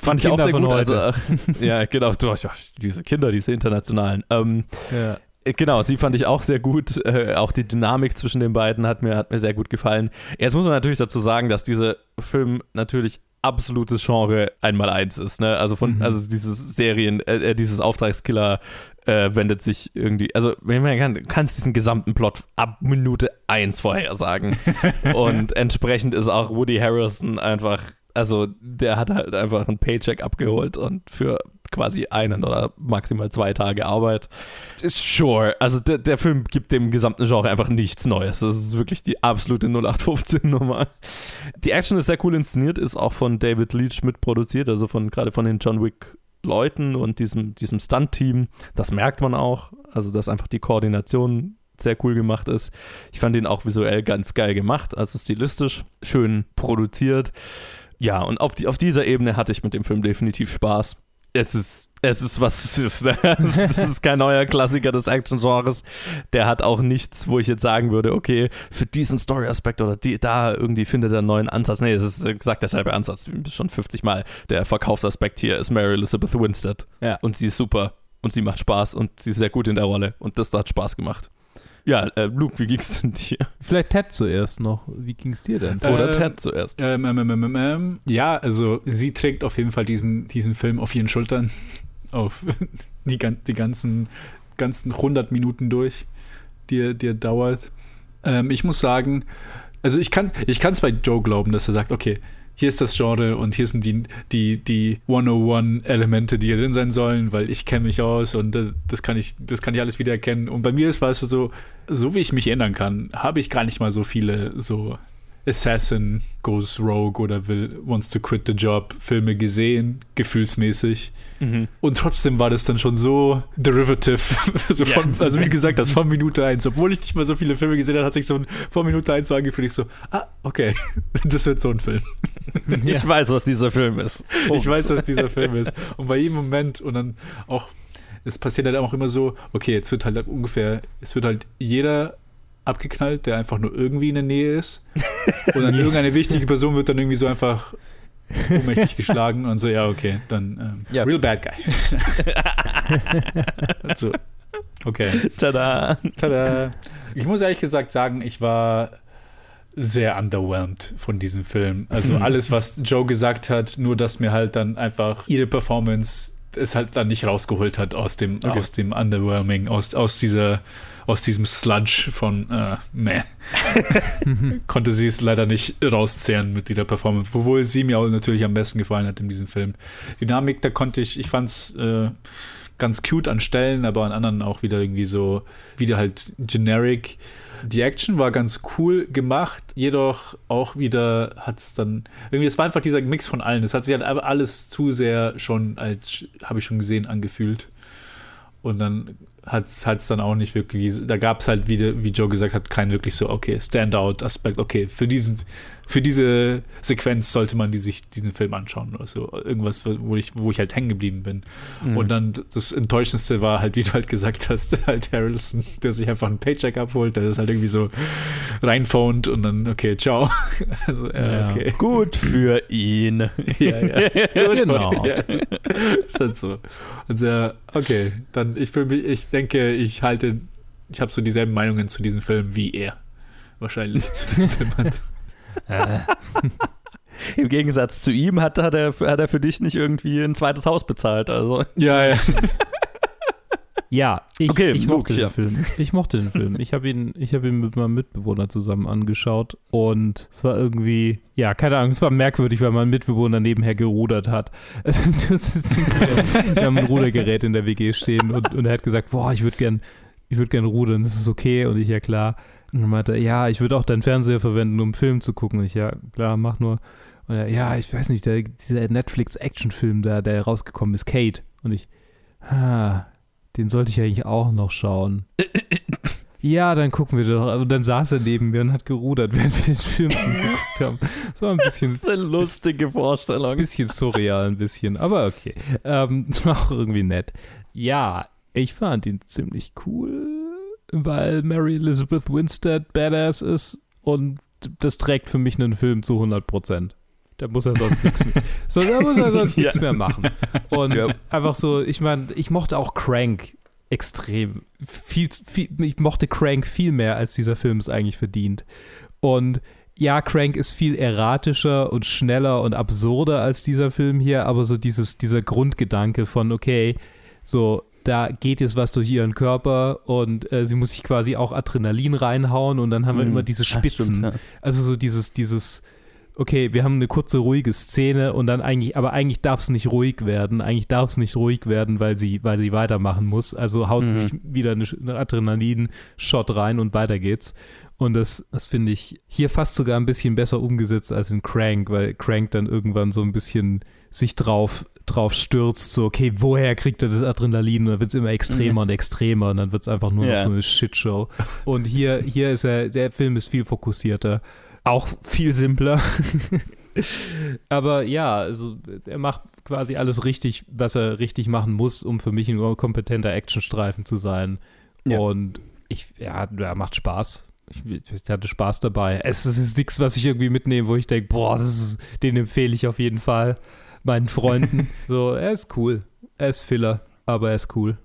Speaker 6: Fand ich auch
Speaker 5: Kinder
Speaker 6: sehr
Speaker 5: von
Speaker 6: gut. Also, äh, [laughs] ja, genau. Du hast ja diese Kinder, diese internationalen. Ähm,
Speaker 5: Ja.
Speaker 6: Genau, sie fand ich auch sehr gut. Äh, auch die Dynamik zwischen den beiden hat mir, hat mir sehr gut gefallen. Jetzt muss man natürlich dazu sagen, dass dieser Film natürlich absolutes Genre einmal eins ist. Ne? Also von,
Speaker 5: Mhm.
Speaker 6: also dieses Serien, äh, äh, dieses Auftragskiller äh, wendet sich irgendwie, also man kann, du kannst diesen gesamten Plot ab Minute eins vorhersagen. [laughs] Und entsprechend ist auch Woody Harrison einfach, also der hat halt einfach einen Paycheck abgeholt und für quasi einen oder maximal zwei Tage Arbeit. Sure, also der, der Film gibt dem gesamten Genre einfach nichts Neues. Das ist wirklich die absolute 0815-Nummer. Die Action ist sehr cool inszeniert, ist auch von David Leach mitproduziert, also von gerade von den John Wick Leuten und diesem, diesem Stunt-Team. Das merkt man auch, also dass einfach die Koordination sehr cool gemacht ist. Ich fand ihn auch visuell ganz geil gemacht, also stilistisch schön produziert. Ja, und auf, die, auf dieser Ebene hatte ich mit dem Film definitiv Spaß. Es ist, es ist, was es ist. Ne? [laughs] Es ist- kein neuer Klassiker des Action-Genres. Der hat auch nichts, wo ich jetzt sagen würde, okay, für diesen Story-Aspekt oder die, da irgendwie findet er einen neuen Ansatz. Nee, es ist exakt derselbe Ansatz, schon 50 Mal. Der Verkaufsaspekt hier ist Mary Elizabeth Winstead.
Speaker 5: Ja.
Speaker 6: Und sie ist super. Und sie macht Spaß und sie ist sehr gut in der Rolle. Und das hat Spaß gemacht. Ja, äh, Luke, wie ging's denn dir?
Speaker 5: Vielleicht Ted zuerst noch. Wie ging es dir denn?
Speaker 6: Oder
Speaker 11: Ähm,
Speaker 6: Ted zuerst?
Speaker 11: Ähm, ähm, ähm, ähm, ähm, ja, also sie trägt auf jeden Fall diesen, diesen Film auf ihren Schultern. [laughs] Auf [laughs] die, gan- die ganzen, ganzen 100 Minuten durch, die, er- die er dauert. Ähm, ich muss sagen, also ich kann ich es bei Joe glauben, dass er sagt, okay, hier ist das Genre und hier sind die, die, die 101-Elemente, die hier drin sein sollen, weil ich kenne mich aus und äh, das kann ich, das kann ich alles wiedererkennen. Und bei mir ist, du, so, so wie ich mich erinnern kann, habe ich gar nicht mal so viele so Assassin goes rogue oder will wants to quit the job Filme gesehen, gefühlsmäßig.
Speaker 6: Mhm.
Speaker 11: Und trotzdem war das dann schon so derivative. [laughs] so
Speaker 6: Ja.
Speaker 11: von, also wie gesagt hast, von Minute 1. Obwohl ich nicht mal so viele Filme gesehen habe, hat sich so von Minute 1 so angefühlt. Ich so, ah, okay, [laughs] das wird so ein Film. [laughs]
Speaker 6: Ich weiß, was dieser Film ist.
Speaker 11: Ich weiß, was dieser Film ist. Und bei jedem Moment und dann auch, es passiert halt auch immer so, okay, jetzt wird halt ungefähr, es wird halt jeder abgeknallt, der einfach nur irgendwie in der Nähe ist. [laughs] Und dann irgendeine wichtige Person wird dann irgendwie so einfach ohnmächtig [laughs] geschlagen und so, ja, okay, dann ähm,
Speaker 6: Ja.
Speaker 11: real bad guy. [laughs] so. Okay.
Speaker 6: Tada.
Speaker 11: Tada. Ich muss ehrlich gesagt sagen, ich war sehr underwhelmed von diesem Film. Also alles, was Joe gesagt hat, nur dass mir halt dann einfach ihre Performance es halt dann nicht rausgeholt hat aus dem,
Speaker 6: Okay.
Speaker 11: aus dem Underwhelming, aus, aus dieser, aus diesem Sludge von äh, meh. [laughs] Konnte sie es leider nicht rauszehren mit dieser Performance, obwohl sie mir auch natürlich am besten gefallen hat in diesem Film. Dynamik, da konnte ich, ich fand es äh, ganz cute an Stellen, aber an anderen auch wieder irgendwie so, wieder halt generic. Die Action war ganz cool gemacht, jedoch auch wieder hat es dann, irgendwie, es war einfach dieser Mix von allen. Es hat sich halt alles zu sehr schon als, habe ich schon gesehen, angefühlt. Und dann hat es dann auch nicht wirklich, da gab es halt wieder, wie Joe gesagt hat, keinen wirklich so, okay, Standout-Aspekt, okay, für diesen, für diese Sequenz sollte man die sich diesen Film anschauen oder so. Irgendwas, wo ich, wo ich halt hängen geblieben bin.
Speaker 6: Mhm.
Speaker 11: Und dann das Enttäuschendste war halt, wie du halt gesagt hast, [laughs] halt Harrelson, der sich einfach einen Paycheck abholt, der das halt irgendwie so reinphont und dann, okay, ciao. [laughs] Also, ja,
Speaker 5: Ja.
Speaker 11: okay.
Speaker 6: Gut für ihn. [laughs]
Speaker 11: Ja, ja.
Speaker 5: Genau.
Speaker 11: Ja. Ist halt so. Ja, okay, dann ich für mich, ich denke, ich halte, ich habe so dieselben Meinungen zu diesem Film wie er. Wahrscheinlich zu diesem Film hat. [laughs]
Speaker 6: Im Gegensatz zu ihm hat, hat, er, hat er für dich nicht irgendwie ein zweites Haus bezahlt. Also.
Speaker 11: Ja, ja. [laughs]
Speaker 5: Ja, ich,
Speaker 6: Okay,
Speaker 5: ich mochte
Speaker 6: Luke,
Speaker 5: den
Speaker 6: ja.
Speaker 5: Film. Ich mochte den Film. Ich habe ihn, ich habe ihn mit meinem Mitbewohner zusammen angeschaut und es war irgendwie, ja, keine Ahnung, es war merkwürdig, weil mein Mitbewohner nebenher gerudert hat. [laughs] Wir haben ein Rudergerät in der WG stehen und, und er hat gesagt, boah, ich würde gern, ich würde gern rudern, das ist okay und ich ja klar. Und meinte ja, ich würde auch deinen Fernseher verwenden, um Film zu gucken. Und ich ja, klar, mach nur. Und er, ja, ich weiß nicht, der, dieser Netflix-Actionfilm da, der rausgekommen ist, Kate. Und ich, ah, den sollte ich eigentlich auch noch schauen. [coughs] Ja, dann gucken wir doch. Und dann saß er neben mir und hat gerudert, [laughs] während wir den Film [coughs] angeguckt haben. Das war ein bisschen,
Speaker 6: Das ist eine lustige Vorstellung.
Speaker 5: ein bisschen surreal, ein bisschen. Aber okay. Ähm, das [laughs] war auch irgendwie nett. Ja, ich fand ihn ziemlich cool, weil Mary Elizabeth Winstead Badass ist und das trägt für mich einen Film zu 100 Prozent. Da muss er sonst nichts mehr, so, da muss er sonst [laughs]
Speaker 6: Ja.
Speaker 5: nichts mehr machen. Und
Speaker 6: Ja.
Speaker 5: einfach so, ich meine, ich mochte auch Crank extrem. Viel, viel, ich mochte Crank viel mehr, als dieser Film es eigentlich verdient. Und ja, Crank ist viel erratischer und schneller und absurder als dieser Film hier, aber so dieses, dieser Grundgedanke von, okay, so, da geht jetzt was durch ihren Körper und äh, sie muss sich quasi auch Adrenalin reinhauen und dann haben wir
Speaker 6: Mhm.
Speaker 5: immer diese Spitzen.
Speaker 6: stimmt, ja.
Speaker 5: Also so dieses, dieses, okay, wir haben eine kurze, ruhige Szene und dann eigentlich, aber eigentlich darf es nicht ruhig werden. Eigentlich darf es nicht ruhig werden, weil sie, weil sie weitermachen muss. Also haut
Speaker 6: Mhm.
Speaker 5: sich wieder eine, eine Adrenalin-Shot rein und weiter geht's. Und das, das finde ich hier fast sogar ein bisschen besser umgesetzt als in Crank, weil Crank dann irgendwann so ein bisschen sich drauf, drauf stürzt, so, okay, woher kriegt er das Adrenalin? Und dann wird es immer extremer und extremer und dann wird es einfach nur noch
Speaker 6: Ja.
Speaker 5: so eine Shitshow. Und hier, hier ist er, der Film ist viel fokussierter. Auch viel simpler. [laughs] Aber ja, also er macht quasi alles richtig, was er richtig machen muss, um für mich ein kompetenter Actionstreifen zu sein.
Speaker 6: Ja.
Speaker 5: Und ich, ja, er macht Spaß. Ich, ich hatte Spaß dabei. Es ist nichts, was ich irgendwie mitnehme, wo ich denke, boah, ist, den empfehle ich auf jeden Fall meinen Freunden. [laughs] so, er ist cool. Er ist Filler, aber er ist cool.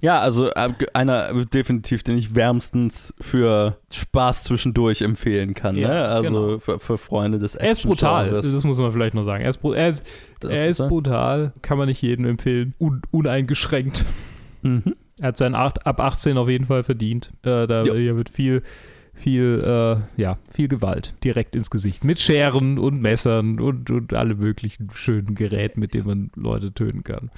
Speaker 6: Ja, also äh, einer definitiv, den ich wärmstens für Spaß zwischendurch empfehlen kann.
Speaker 5: Ja,
Speaker 6: ne? Also
Speaker 5: genau.
Speaker 6: für, für Freunde des
Speaker 5: Er ist brutal,
Speaker 6: Action-Genres.
Speaker 5: das muss man vielleicht noch sagen. Er ist, er ist, er ist brutal, kann man nicht jedem empfehlen. Un, uneingeschränkt.
Speaker 6: Mhm.
Speaker 5: Er hat seinen acht, ab 18 auf jeden Fall verdient. Äh, da wird viel, viel, äh, ja, viel Gewalt direkt ins Gesicht. Mit Scheren und Messern und, und alle möglichen schönen Geräten, mit denen man Leute töten kann.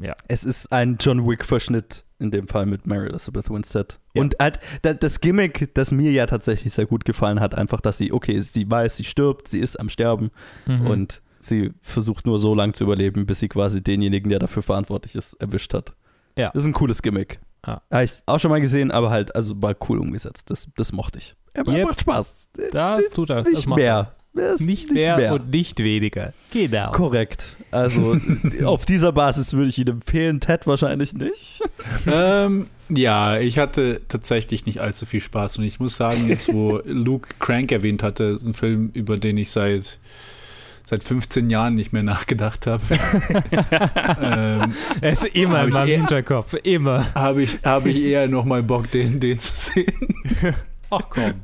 Speaker 5: Ja.
Speaker 6: Es ist ein John Wick-Verschnitt in dem Fall mit Mary Elizabeth Winstead. Ja. Und halt das Gimmick, das mir ja tatsächlich sehr gut gefallen hat, einfach, dass sie, okay, sie weiß, sie stirbt, sie ist am Sterben mhm. und sie versucht nur so lange zu überleben, bis sie quasi denjenigen, der dafür verantwortlich ist, erwischt hat.
Speaker 5: Ja.
Speaker 6: Das ist ein cooles Gimmick. Ja. Habe ich auch schon mal gesehen, aber halt, also war cool umgesetzt. Das, das mochte ich.
Speaker 5: Aber yep. macht Spaß. Das, das tut er.
Speaker 6: Nicht mehr.
Speaker 5: Nicht, nicht mehr, mehr, und nicht weniger. Genau.
Speaker 6: Korrekt. Also [laughs] auf dieser Basis würde ich ihn empfehlen, Ted wahrscheinlich nicht. [laughs]
Speaker 11: ähm, ja, ich hatte tatsächlich nicht allzu viel Spaß und ich muss sagen, jetzt wo [laughs] Luke Crank erwähnt hatte, ist ein Film, über den ich seit seit 15 Jahren nicht mehr nachgedacht habe. [laughs]
Speaker 5: ähm, er ist immer in meinem Hinterkopf, immer.
Speaker 11: Habe ich, hab ich eher nochmal Bock, den, den zu sehen.
Speaker 5: Ach komm. [laughs]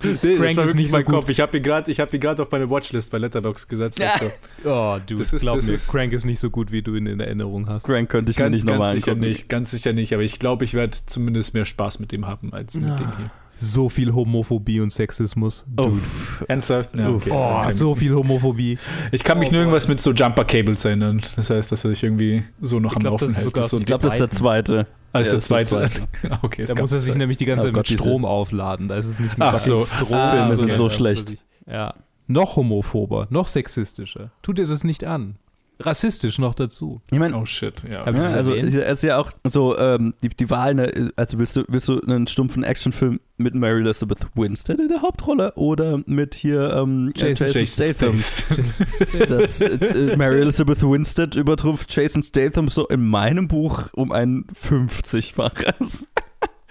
Speaker 11: Nee, Crank das war wirklich mein so Kopf. Ich habe ihn gerade hab auf meine Watchlist bei Letterbox gesetzt. Ja.
Speaker 5: Also. [laughs] Oh, du, das ist, glaub das mir, ist, Crank ist nicht so gut, wie du ihn in Erinnerung hast.
Speaker 6: Crank könnte ich ganz, mir nicht nochmal
Speaker 11: Ganz sicher nicht, ganz sicher nicht, aber ich glaube, ich werde zumindest mehr Spaß mit dem haben, als mit ah. dem hier
Speaker 5: so viel Homophobie und Sexismus.
Speaker 11: Uff. Ernsthaft? Ja,
Speaker 5: okay. Oh, so viel Homophobie.
Speaker 11: Ich kann mich oh, nur irgendwas mit so Jumper-Cables erinnern. Das heißt, dass er sich irgendwie so noch ich am glaub, Laufen hält.
Speaker 6: So ich glaube, das ist der zweite.
Speaker 11: Ah, ist ja, der zweite. Der [laughs] zweite.
Speaker 5: okay, da muss er sich nämlich die ganze oh Zeit oh mit Strom aufladen. Da ist es nicht
Speaker 11: Ach so.
Speaker 6: Strom. Ah, sind so schlecht.
Speaker 5: Ja. Noch homophober, noch sexistischer. Tut dir das nicht an rassistisch noch dazu.
Speaker 6: Ich meine,
Speaker 11: oh shit, ja.
Speaker 6: ja also es ist ja auch so ähm, die, die Wahl, ne, also willst du, willst du einen stumpfen Actionfilm mit Mary Elizabeth Winstead in der Hauptrolle oder mit hier ähm,
Speaker 5: Jason, Jason Statham?
Speaker 6: das, äh, Mary Elizabeth Winstead übertrifft Jason Statham so in meinem Buch um ein 50-faches.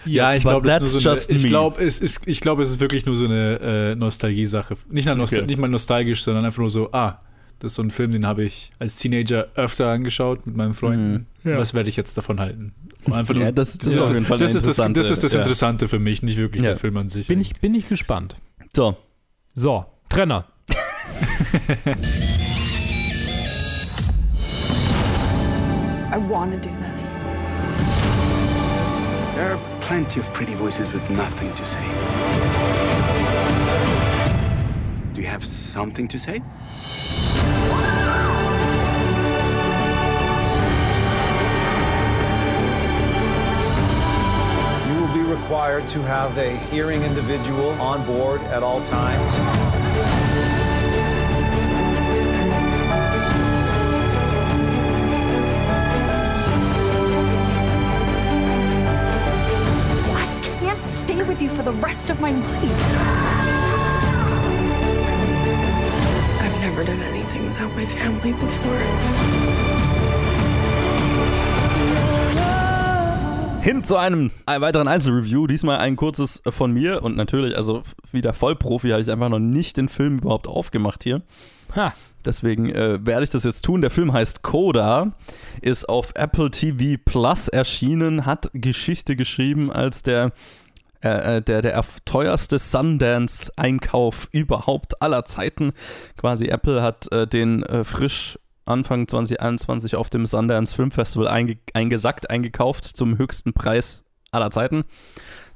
Speaker 11: Ja, ich glaube, so ich glaube, es ist, ich glaube, es ist wirklich nur so eine äh, Nostalgie-Sache. Nicht, okay. nicht mal nostalgisch, sondern einfach nur so, ah, das ist so ein Film, den habe ich als Teenager öfter angeschaut mit meinen Freunden. Mhm. Ja. Was werde ich jetzt davon halten?
Speaker 6: einfach nur, ja, das, das, ist auf jeden Fall
Speaker 11: das, ist das, das ist das Interessante ja. für mich, nicht wirklich der Film an sich.
Speaker 5: Bin ich, bin ich gespannt.
Speaker 6: So.
Speaker 5: So, Trenner. [laughs]
Speaker 14: I want to do this.
Speaker 2: There are plenty of pretty voices with nothing to say. Do you have something to say?
Speaker 15: Required to have a hearing individual on board at all times.
Speaker 14: I can't stay with you for the rest of my life. I've never done anything without my family before.
Speaker 6: Hin zu einem weiteren Einzelreview. Diesmal ein kurzes von mir und natürlich, also wieder Vollprofi, habe ich einfach noch nicht den Film überhaupt aufgemacht hier. Ha. Deswegen äh, werde ich das jetzt tun. Der Film heißt Coda, ist auf Apple TV Plus erschienen, hat Geschichte geschrieben als der äh, äh, der, der teuerste Sundance-Einkauf überhaupt aller Zeiten. Quasi Apple hat äh, den äh, frisch Anfang 2021 auf dem Sundance Film Festival einge eingesackt, eingekauft zum höchsten Preis aller Zeiten.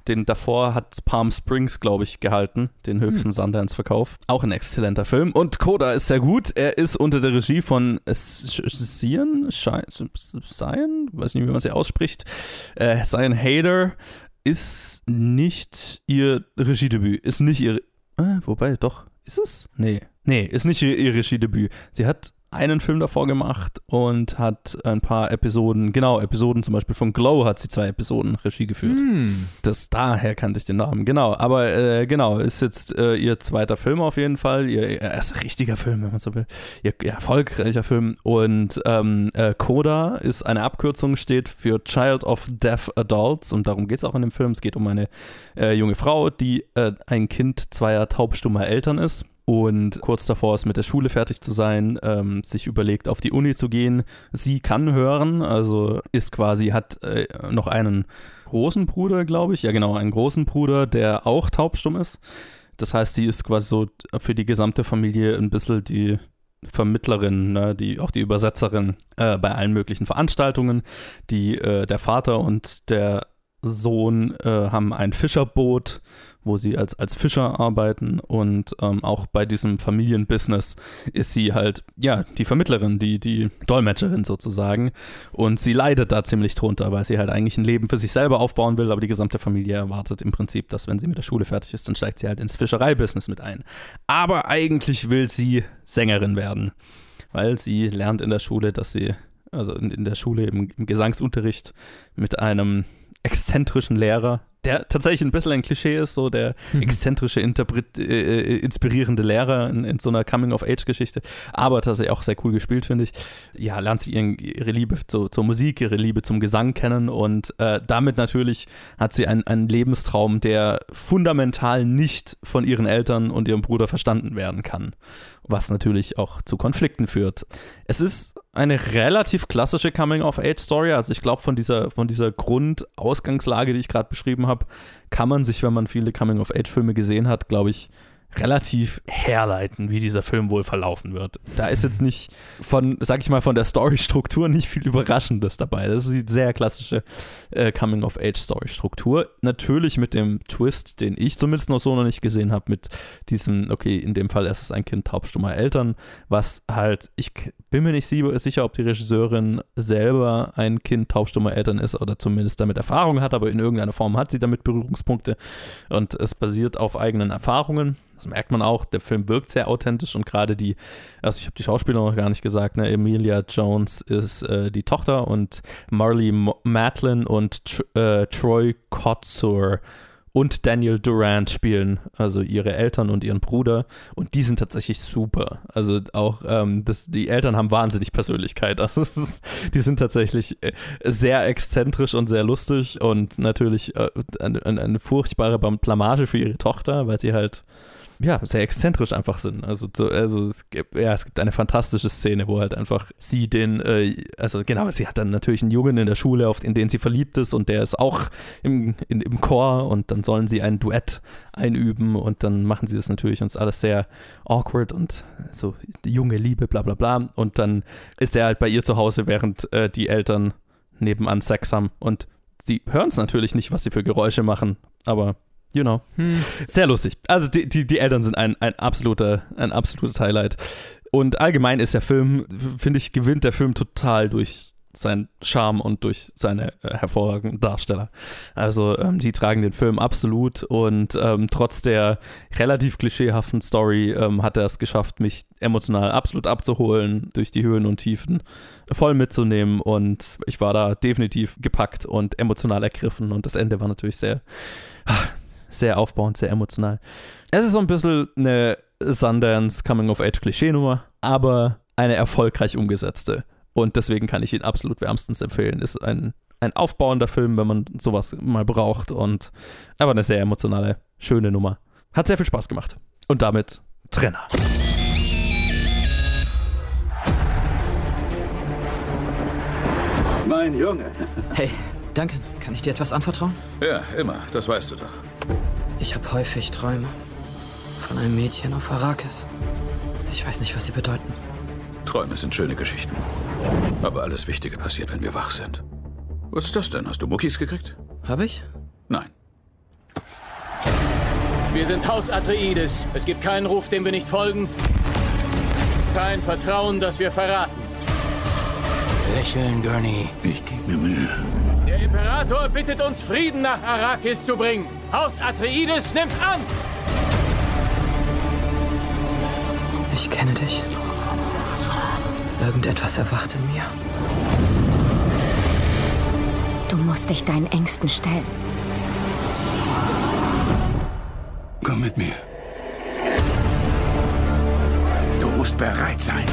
Speaker 6: Den davor hat Palm Springs, glaube ich, gehalten, den höchsten hm. Sundance-Verkauf. Auch ein exzellenter Film. Und Coda ist sehr gut. Er ist unter der Regie von Sian, Sian, weiß nicht, wie man sie ausspricht, äh, Sian Hader ist nicht ihr Regiedebüt. Ist nicht ihr. Äh, wobei, doch. Ist es? Nee. Nee, ist nicht ihr, ihr Regiedebüt. Sie hat einen Film davor gemacht und hat ein paar Episoden, genau, Episoden zum Beispiel von Glow hat sie zwei Episoden Regie geführt. Mm. Das daher kannte ich den Namen, genau. Aber äh, genau, ist jetzt äh, ihr zweiter Film auf jeden Fall, ihr, ihr erster richtiger Film, wenn man so will, ihr, ihr erfolgreicher Film. Und ähm, äh, Coda ist eine Abkürzung, steht für Child of Deaf Adults und darum geht es auch in dem Film. Es geht um eine äh, junge Frau, die äh, ein Kind zweier taubstummer Eltern ist und kurz davor ist mit der Schule fertig zu sein, ähm, sich überlegt, auf die Uni zu gehen. Sie kann hören, also ist quasi, hat äh, noch einen großen Bruder, glaube ich. Ja, genau, einen großen Bruder, der auch taubstumm ist. Das heißt, sie ist quasi so für die gesamte Familie ein bisschen die Vermittlerin, ne, die, auch die Übersetzerin äh, bei allen möglichen Veranstaltungen, die äh, der Vater und der Sohn äh, haben ein Fischerboot, wo sie als, als Fischer arbeiten und ähm, auch bei diesem Familienbusiness ist sie halt, ja, die Vermittlerin, die, die Dolmetscherin sozusagen und sie leidet da ziemlich drunter, weil sie halt eigentlich ein Leben für sich selber aufbauen will, aber die gesamte Familie erwartet im Prinzip, dass wenn sie mit der Schule fertig ist, dann steigt sie halt ins Fischereibusiness mit ein. Aber eigentlich will sie Sängerin werden, weil sie lernt in der Schule, dass sie also in, in der Schule im, im Gesangsunterricht mit einem exzentrischen Lehrer, der tatsächlich ein bisschen ein Klischee ist, so der mhm. exzentrische, Interpret äh, äh, inspirierende Lehrer in, in so einer Coming-of-Age-Geschichte, aber tatsächlich auch sehr cool gespielt, finde ich. Ja, lernt sie ihren, ihre Liebe zu, zur Musik, ihre Liebe zum Gesang kennen und äh, damit natürlich hat sie einen, einen Lebenstraum, der fundamental nicht von ihren Eltern und ihrem Bruder verstanden werden kann, was natürlich auch zu Konflikten führt. Es ist eine relativ klassische Coming-of-Age-Story. Also ich glaube, von dieser, von dieser Grundausgangslage, die ich gerade beschrieben habe, kann man sich, wenn man viele Coming-of-Age-Filme gesehen hat, glaube ich, relativ herleiten, wie dieser Film wohl verlaufen wird. Da ist jetzt nicht von, sag ich mal, von der Storystruktur nicht viel Überraschendes dabei. Das ist die sehr klassische äh, Coming-of-Age-Story-Struktur. Natürlich mit dem Twist, den ich zumindest noch so noch nicht gesehen habe, mit diesem, okay, in dem Fall ist es ein Kind taubstummer Eltern, was halt, ich bin mir nicht sicher, ob die Regisseurin selber ein Kind taubstummer Eltern ist oder zumindest damit Erfahrung hat, aber in irgendeiner Form hat sie damit Berührungspunkte und es basiert auf eigenen Erfahrungen das merkt man auch. Der Film wirkt sehr authentisch und gerade die, also ich habe die Schauspieler noch gar nicht gesagt, ne? Emilia Jones ist äh, die Tochter und Marley Matlin und äh, Troy Kotsur und Daniel Durant spielen, also ihre Eltern und ihren Bruder. Und die sind tatsächlich super. Also auch ähm, das, die Eltern haben wahnsinnig Persönlichkeit. [laughs] Also ist, die sind tatsächlich äh, sehr exzentrisch und sehr lustig und natürlich äh, eine, eine, furchtbare Blamage für ihre Tochter, weil sie halt ja, sehr exzentrisch einfach sind. Also, so, also es gibt, ja, es gibt eine fantastische Szene, wo halt einfach sie den, äh, also genau, sie hat dann natürlich einen Jungen in der Schule, auf, in den sie verliebt ist und der ist auch im, in, im Chor und dann sollen sie ein Duett einüben und dann machen sie das natürlich und es alles sehr awkward und so junge Liebe, bla bla bla. Und dann ist er halt bei ihr zu Hause, während äh, die Eltern nebenan Sex haben und sie hören es natürlich nicht, was sie für Geräusche machen, aber you know. Hm. Sehr lustig. Also die, die, die Eltern sind ein, ein, absoluter, ein absolutes Highlight. Und allgemein ist der Film, finde ich, gewinnt der Film total durch seinen Charme und durch seine äh, hervorragenden Darsteller. Also ähm, die tragen den Film absolut und ähm, trotz der relativ klischeehaften Story ähm, hat er es geschafft, mich emotional absolut abzuholen, durch die Höhen und Tiefen voll mitzunehmen und ich war da definitiv gepackt und emotional ergriffen und das Ende war natürlich sehr sehr aufbauend, sehr emotional. Es ist so ein bisschen eine Sundance Coming-of-Age-Klischee-Nummer, aber eine erfolgreich umgesetzte. Und deswegen kann ich ihn absolut wärmstens empfehlen. Ist ein, ein aufbauender Film, wenn man sowas mal braucht. Und aber eine sehr emotionale, schöne Nummer. Hat sehr viel Spaß gemacht. Und damit Trenner.
Speaker 16: Mein Junge.
Speaker 17: Hey, Danke. Kann ich dir etwas anvertrauen?
Speaker 16: Ja, immer. Das weißt du doch.
Speaker 17: Ich habe häufig Träume. Von einem Mädchen auf Arrakis. Ich weiß nicht, was sie bedeuten.
Speaker 16: Träume sind schöne Geschichten. Aber alles Wichtige passiert, wenn wir wach sind. Was ist das denn? Hast du Muckis gekriegt?
Speaker 17: Habe ich?
Speaker 16: Nein.
Speaker 18: Wir sind Haus Atreides. Es gibt keinen Ruf, dem wir nicht folgen. Kein Vertrauen, das wir verraten.
Speaker 12: Lächeln, Gurney.
Speaker 16: Ich gebe mir Mühe.
Speaker 18: Der Imperator bittet uns, Frieden nach Arrakis zu bringen. Haus Atreides nimmt an!
Speaker 17: Ich kenne dich. Irgendetwas erwacht in mir.
Speaker 9: Du musst dich deinen Ängsten stellen.
Speaker 16: Komm mit mir. Du musst bereit sein.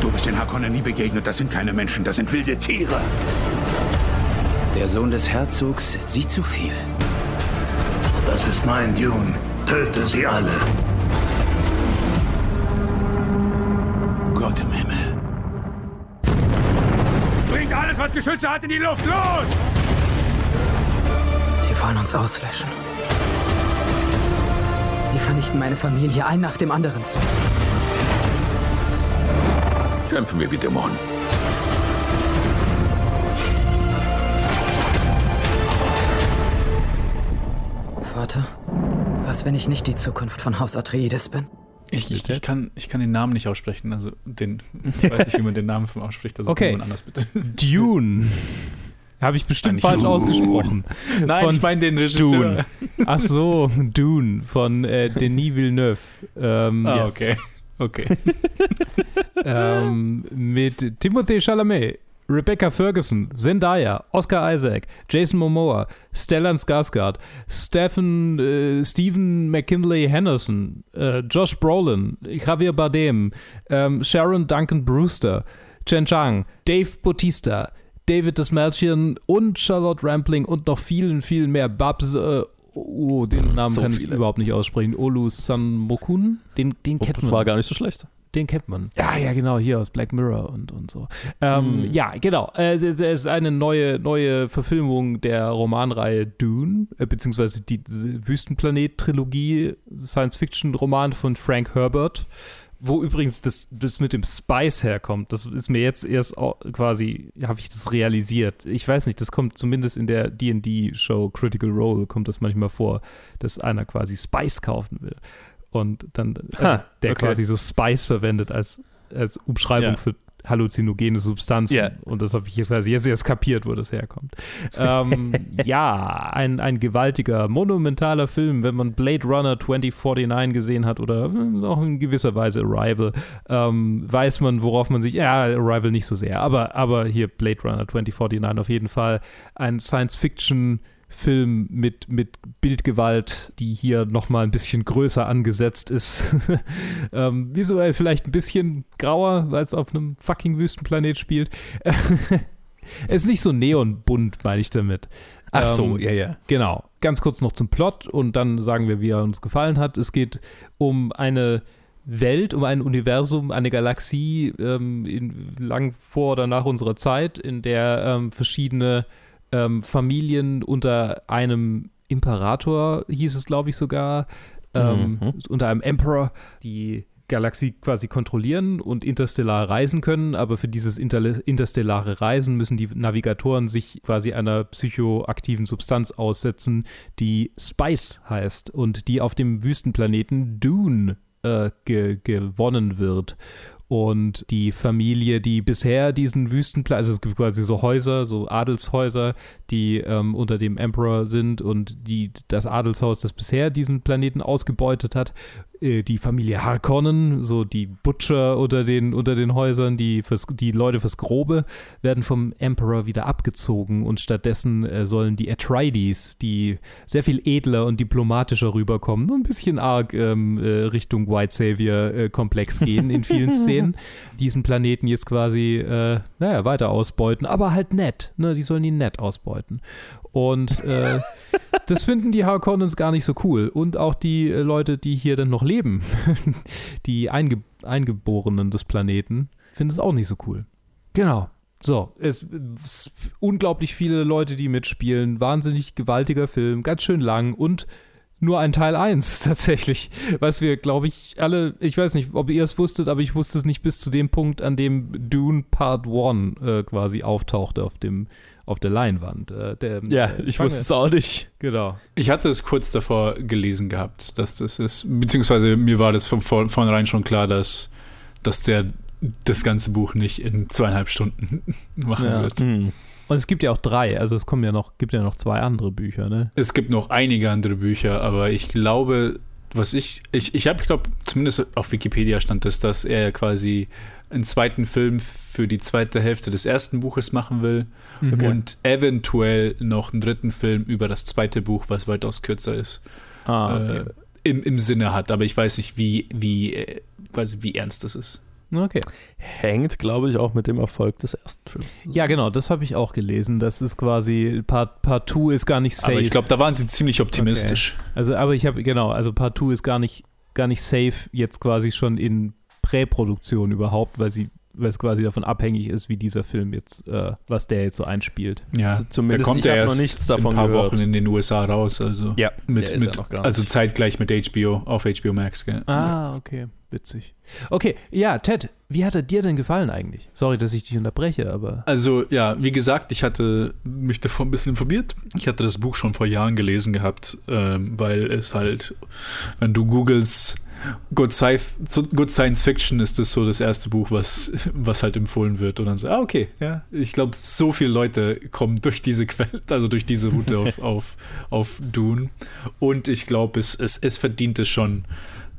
Speaker 16: Du bist den Harkonnen nie begegnet. Das sind keine Menschen, das sind wilde Tiere.
Speaker 12: Der Sohn des Herzogs sieht zu viel.
Speaker 1: Das ist mein Dune. Töte sie alle.
Speaker 16: Gott im Himmel. Bringt alles, was Geschütze hat, in die Luft. Los!
Speaker 17: Die wollen uns auslöschen. Die vernichten meine Familie, ein nach dem anderen.
Speaker 16: Kämpfen wir wie Dämonen.
Speaker 17: Was, wenn ich nicht die Zukunft von Haus Atreides bin?
Speaker 11: Ich, ich, ich, kann, ich kann den Namen nicht aussprechen. Also den, ich weiß nicht, wie man den Namen ausspricht. Also
Speaker 5: okay.
Speaker 11: anders bitte. [laughs]
Speaker 5: Dune. Habe ich bestimmt falsch Dune. ausgesprochen. [laughs]
Speaker 11: Nein, von ich meine den Regisseur.
Speaker 5: Dune. Ach so, Dune von äh, Denis Villeneuve. Ähm,
Speaker 11: ah, yes. okay. [laughs] Okay.
Speaker 5: ähm, mit Timothée Chalamet, Rebecca Ferguson, Zendaya, Oscar Isaac, Jason Momoa, Stellan Skarsgård, Stephen, äh, Stephen McKinley Henderson, äh, Josh Brolin, Javier Bardem, ähm, Sharon Duncan Brewster, Chen Chang, Dave Bautista, David Desmalchian und Charlotte Rampling und noch vielen, vielen mehr. Babs, äh, oh, den Namen so kann viele. ich überhaupt nicht aussprechen. Olu Sanmokun, den, den
Speaker 6: oh, kennt man. war gar nicht so schlecht.
Speaker 5: Den kennt man. Ja, ja, genau, hier aus Black Mirror und, und so. Ähm, mm. Ja, genau. Äh, es, es, ist eine neue, neue Verfilmung der Romanreihe Dune, äh, beziehungsweise die Wüstenplanet-Trilogie, Science-Fiction-Roman von Frank Herbert wo übrigens das, das mit dem Spice herkommt, das ist mir jetzt erst quasi, habe ich das realisiert. Ich weiß nicht, das kommt zumindest in der D&D-Show Critical Role, kommt das manchmal vor, dass einer quasi Spice kaufen will. Und dann, also ha, der okay. quasi so Spice verwendet als, als Umschreibung ja. für halluzinogene Substanzen. Yeah. Und das habe ich jetzt, jetzt erst kapiert, wo das herkommt. ähm, [laughs] ja, ein, ein gewaltiger, monumentaler Film, wenn man Blade Runner 2049 gesehen hat oder auch in gewisser Weise Arrival, ähm, weiß man, worauf man sich, ja, Arrival nicht so sehr, aber, aber hier Blade Runner 2049 auf jeden Fall ein Science-Fiction- Film mit, mit Bildgewalt, die hier nochmal ein bisschen größer angesetzt ist. [laughs] ähm, visuell vielleicht ein bisschen grauer, weil es auf einem fucking Wüstenplanet spielt. es [laughs] ist nicht so neonbunt, meine ich damit.
Speaker 6: Ach so, ähm, ja, ja.
Speaker 5: Genau. Ganz kurz noch zum Plot und dann sagen wir, wie er uns gefallen hat. Es geht um eine Welt, um ein Universum, eine Galaxie ähm, in, lang vor oder nach unserer Zeit, in der ähm, verschiedene ähm, Familien unter einem Imperator, hieß es, glaube ich, sogar, ähm, mhm. unter einem Emperor, die Galaxie quasi kontrollieren und interstellar reisen können, aber für dieses inter interstellare Reisen müssen die Navigatoren sich quasi einer psychoaktiven Substanz aussetzen, die Spice heißt und die auf dem Wüstenplaneten Dune äh, ge gewonnen wird. Und die Familie, die bisher diesen Wüstenplan, also es gibt quasi so Häuser, so Adelshäuser, die ähm, unter dem Emperor sind und die, das Adelshaus, das bisher diesen Planeten ausgebeutet hat, äh, die Familie Harkonnen, so die Butcher unter den, unter den Häusern, die, fürs, die Leute fürs Grobe, werden vom Emperor wieder abgezogen und stattdessen äh, sollen die Atreides, die sehr viel edler und diplomatischer rüberkommen, ein bisschen arg ähm, äh, Richtung White Savior-Komplex äh, gehen in vielen [laughs] Szenen, diesen Planeten jetzt quasi, naja, weiter ausbeuten, aber halt nett, ne? die sollen ihn nett ausbeuten. Und [laughs] das finden die Harkonnens gar nicht so cool. Und auch die Leute, die hier dann noch leben, [laughs] die Einge Eingeborenen des Planeten, finden es auch nicht so cool. Genau. So, es, es unglaublich viele Leute, die mitspielen. Wahnsinnig gewaltiger Film, ganz schön lang und nur ein Teil 1 [laughs] tatsächlich, was wir, glaube ich, alle, ich weiß nicht, ob ihr es wusstet, aber ich wusste es nicht bis zu dem Punkt, an dem Dune Part 1 äh, quasi auftauchte auf dem auf der Leinwand. Äh, der,
Speaker 6: ja, äh, ich wusste es auch nicht.
Speaker 5: Genau.
Speaker 11: Ich hatte es kurz davor gelesen gehabt, dass das ist, beziehungsweise mir war das von vornherein schon klar, dass, dass der das ganze Buch nicht in zweieinhalb Stunden [laughs] machen ja. wird. Mhm.
Speaker 5: Und es gibt ja auch drei, also es kommen ja noch, gibt ja noch zwei andere Bücher, ne?
Speaker 11: Es gibt noch einige andere Bücher, aber ich glaube, was ich, ich, ich habe, ich glaube, zumindest auf Wikipedia stand es, dass er quasi einen zweiten Film für die zweite Hälfte des ersten Buches machen will okay. und eventuell noch einen dritten Film über das zweite Buch, was weitaus kürzer ist,
Speaker 5: ah, okay. äh,
Speaker 11: im, im Sinne hat. Aber ich weiß nicht, wie, wie, äh, quasi wie ernst das ist.
Speaker 5: Okay.
Speaker 6: Hängt, glaube ich, auch mit dem Erfolg des ersten Films.
Speaker 5: Ja, genau, das habe ich auch gelesen. Das ist quasi, Part, Part 2 ist gar nicht safe.
Speaker 11: Aber ich glaube, da waren sie ziemlich optimistisch.
Speaker 5: Okay. Also, aber ich habe, genau, also Part 2 ist gar nicht, gar nicht safe jetzt quasi schon in Präproduktion überhaupt, weil sie weil es quasi davon abhängig ist, wie dieser Film jetzt, äh, was der jetzt so einspielt.
Speaker 11: Ja, also zumindest der kommt ja erst noch nichts davon in ein paar gehört. Wochen in den USA raus, also
Speaker 6: ja,
Speaker 11: mit, mit also zeitgleich mit HBO auf HBO Max. Gell?
Speaker 5: Ah, okay. Witzig. Okay, ja, Ted, wie hat er dir denn gefallen eigentlich? Sorry, dass ich dich unterbreche, aber.
Speaker 11: Also, ja, wie gesagt, ich hatte mich davor ein bisschen informiert. Ich hatte das Buch schon vor Jahren gelesen gehabt, ähm, weil es halt, wenn du googelst, Good, Sci Good Science Fiction ist das so das erste Buch, was, was halt empfohlen wird. Und dann so, ah, okay, ja. Ich glaube, so viele Leute kommen durch diese Quelle, also durch diese Route [laughs] auf, auf, auf Dune. Und ich glaube, es, es, es verdient es schon,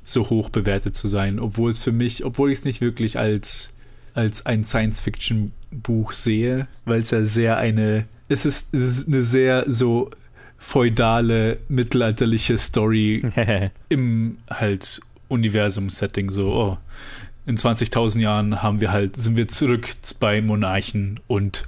Speaker 11: so hoch bewertet zu sein, obwohl es für mich, obwohl ich es nicht wirklich als, als ein Science-Fiction-Buch sehe, weil es ja sehr eine, es ist, es ist eine sehr so feudale, mittelalterliche Story [laughs] im halt Universum-Setting, so, oh, in 20.000 Jahren haben wir halt, sind wir zurück bei Monarchen und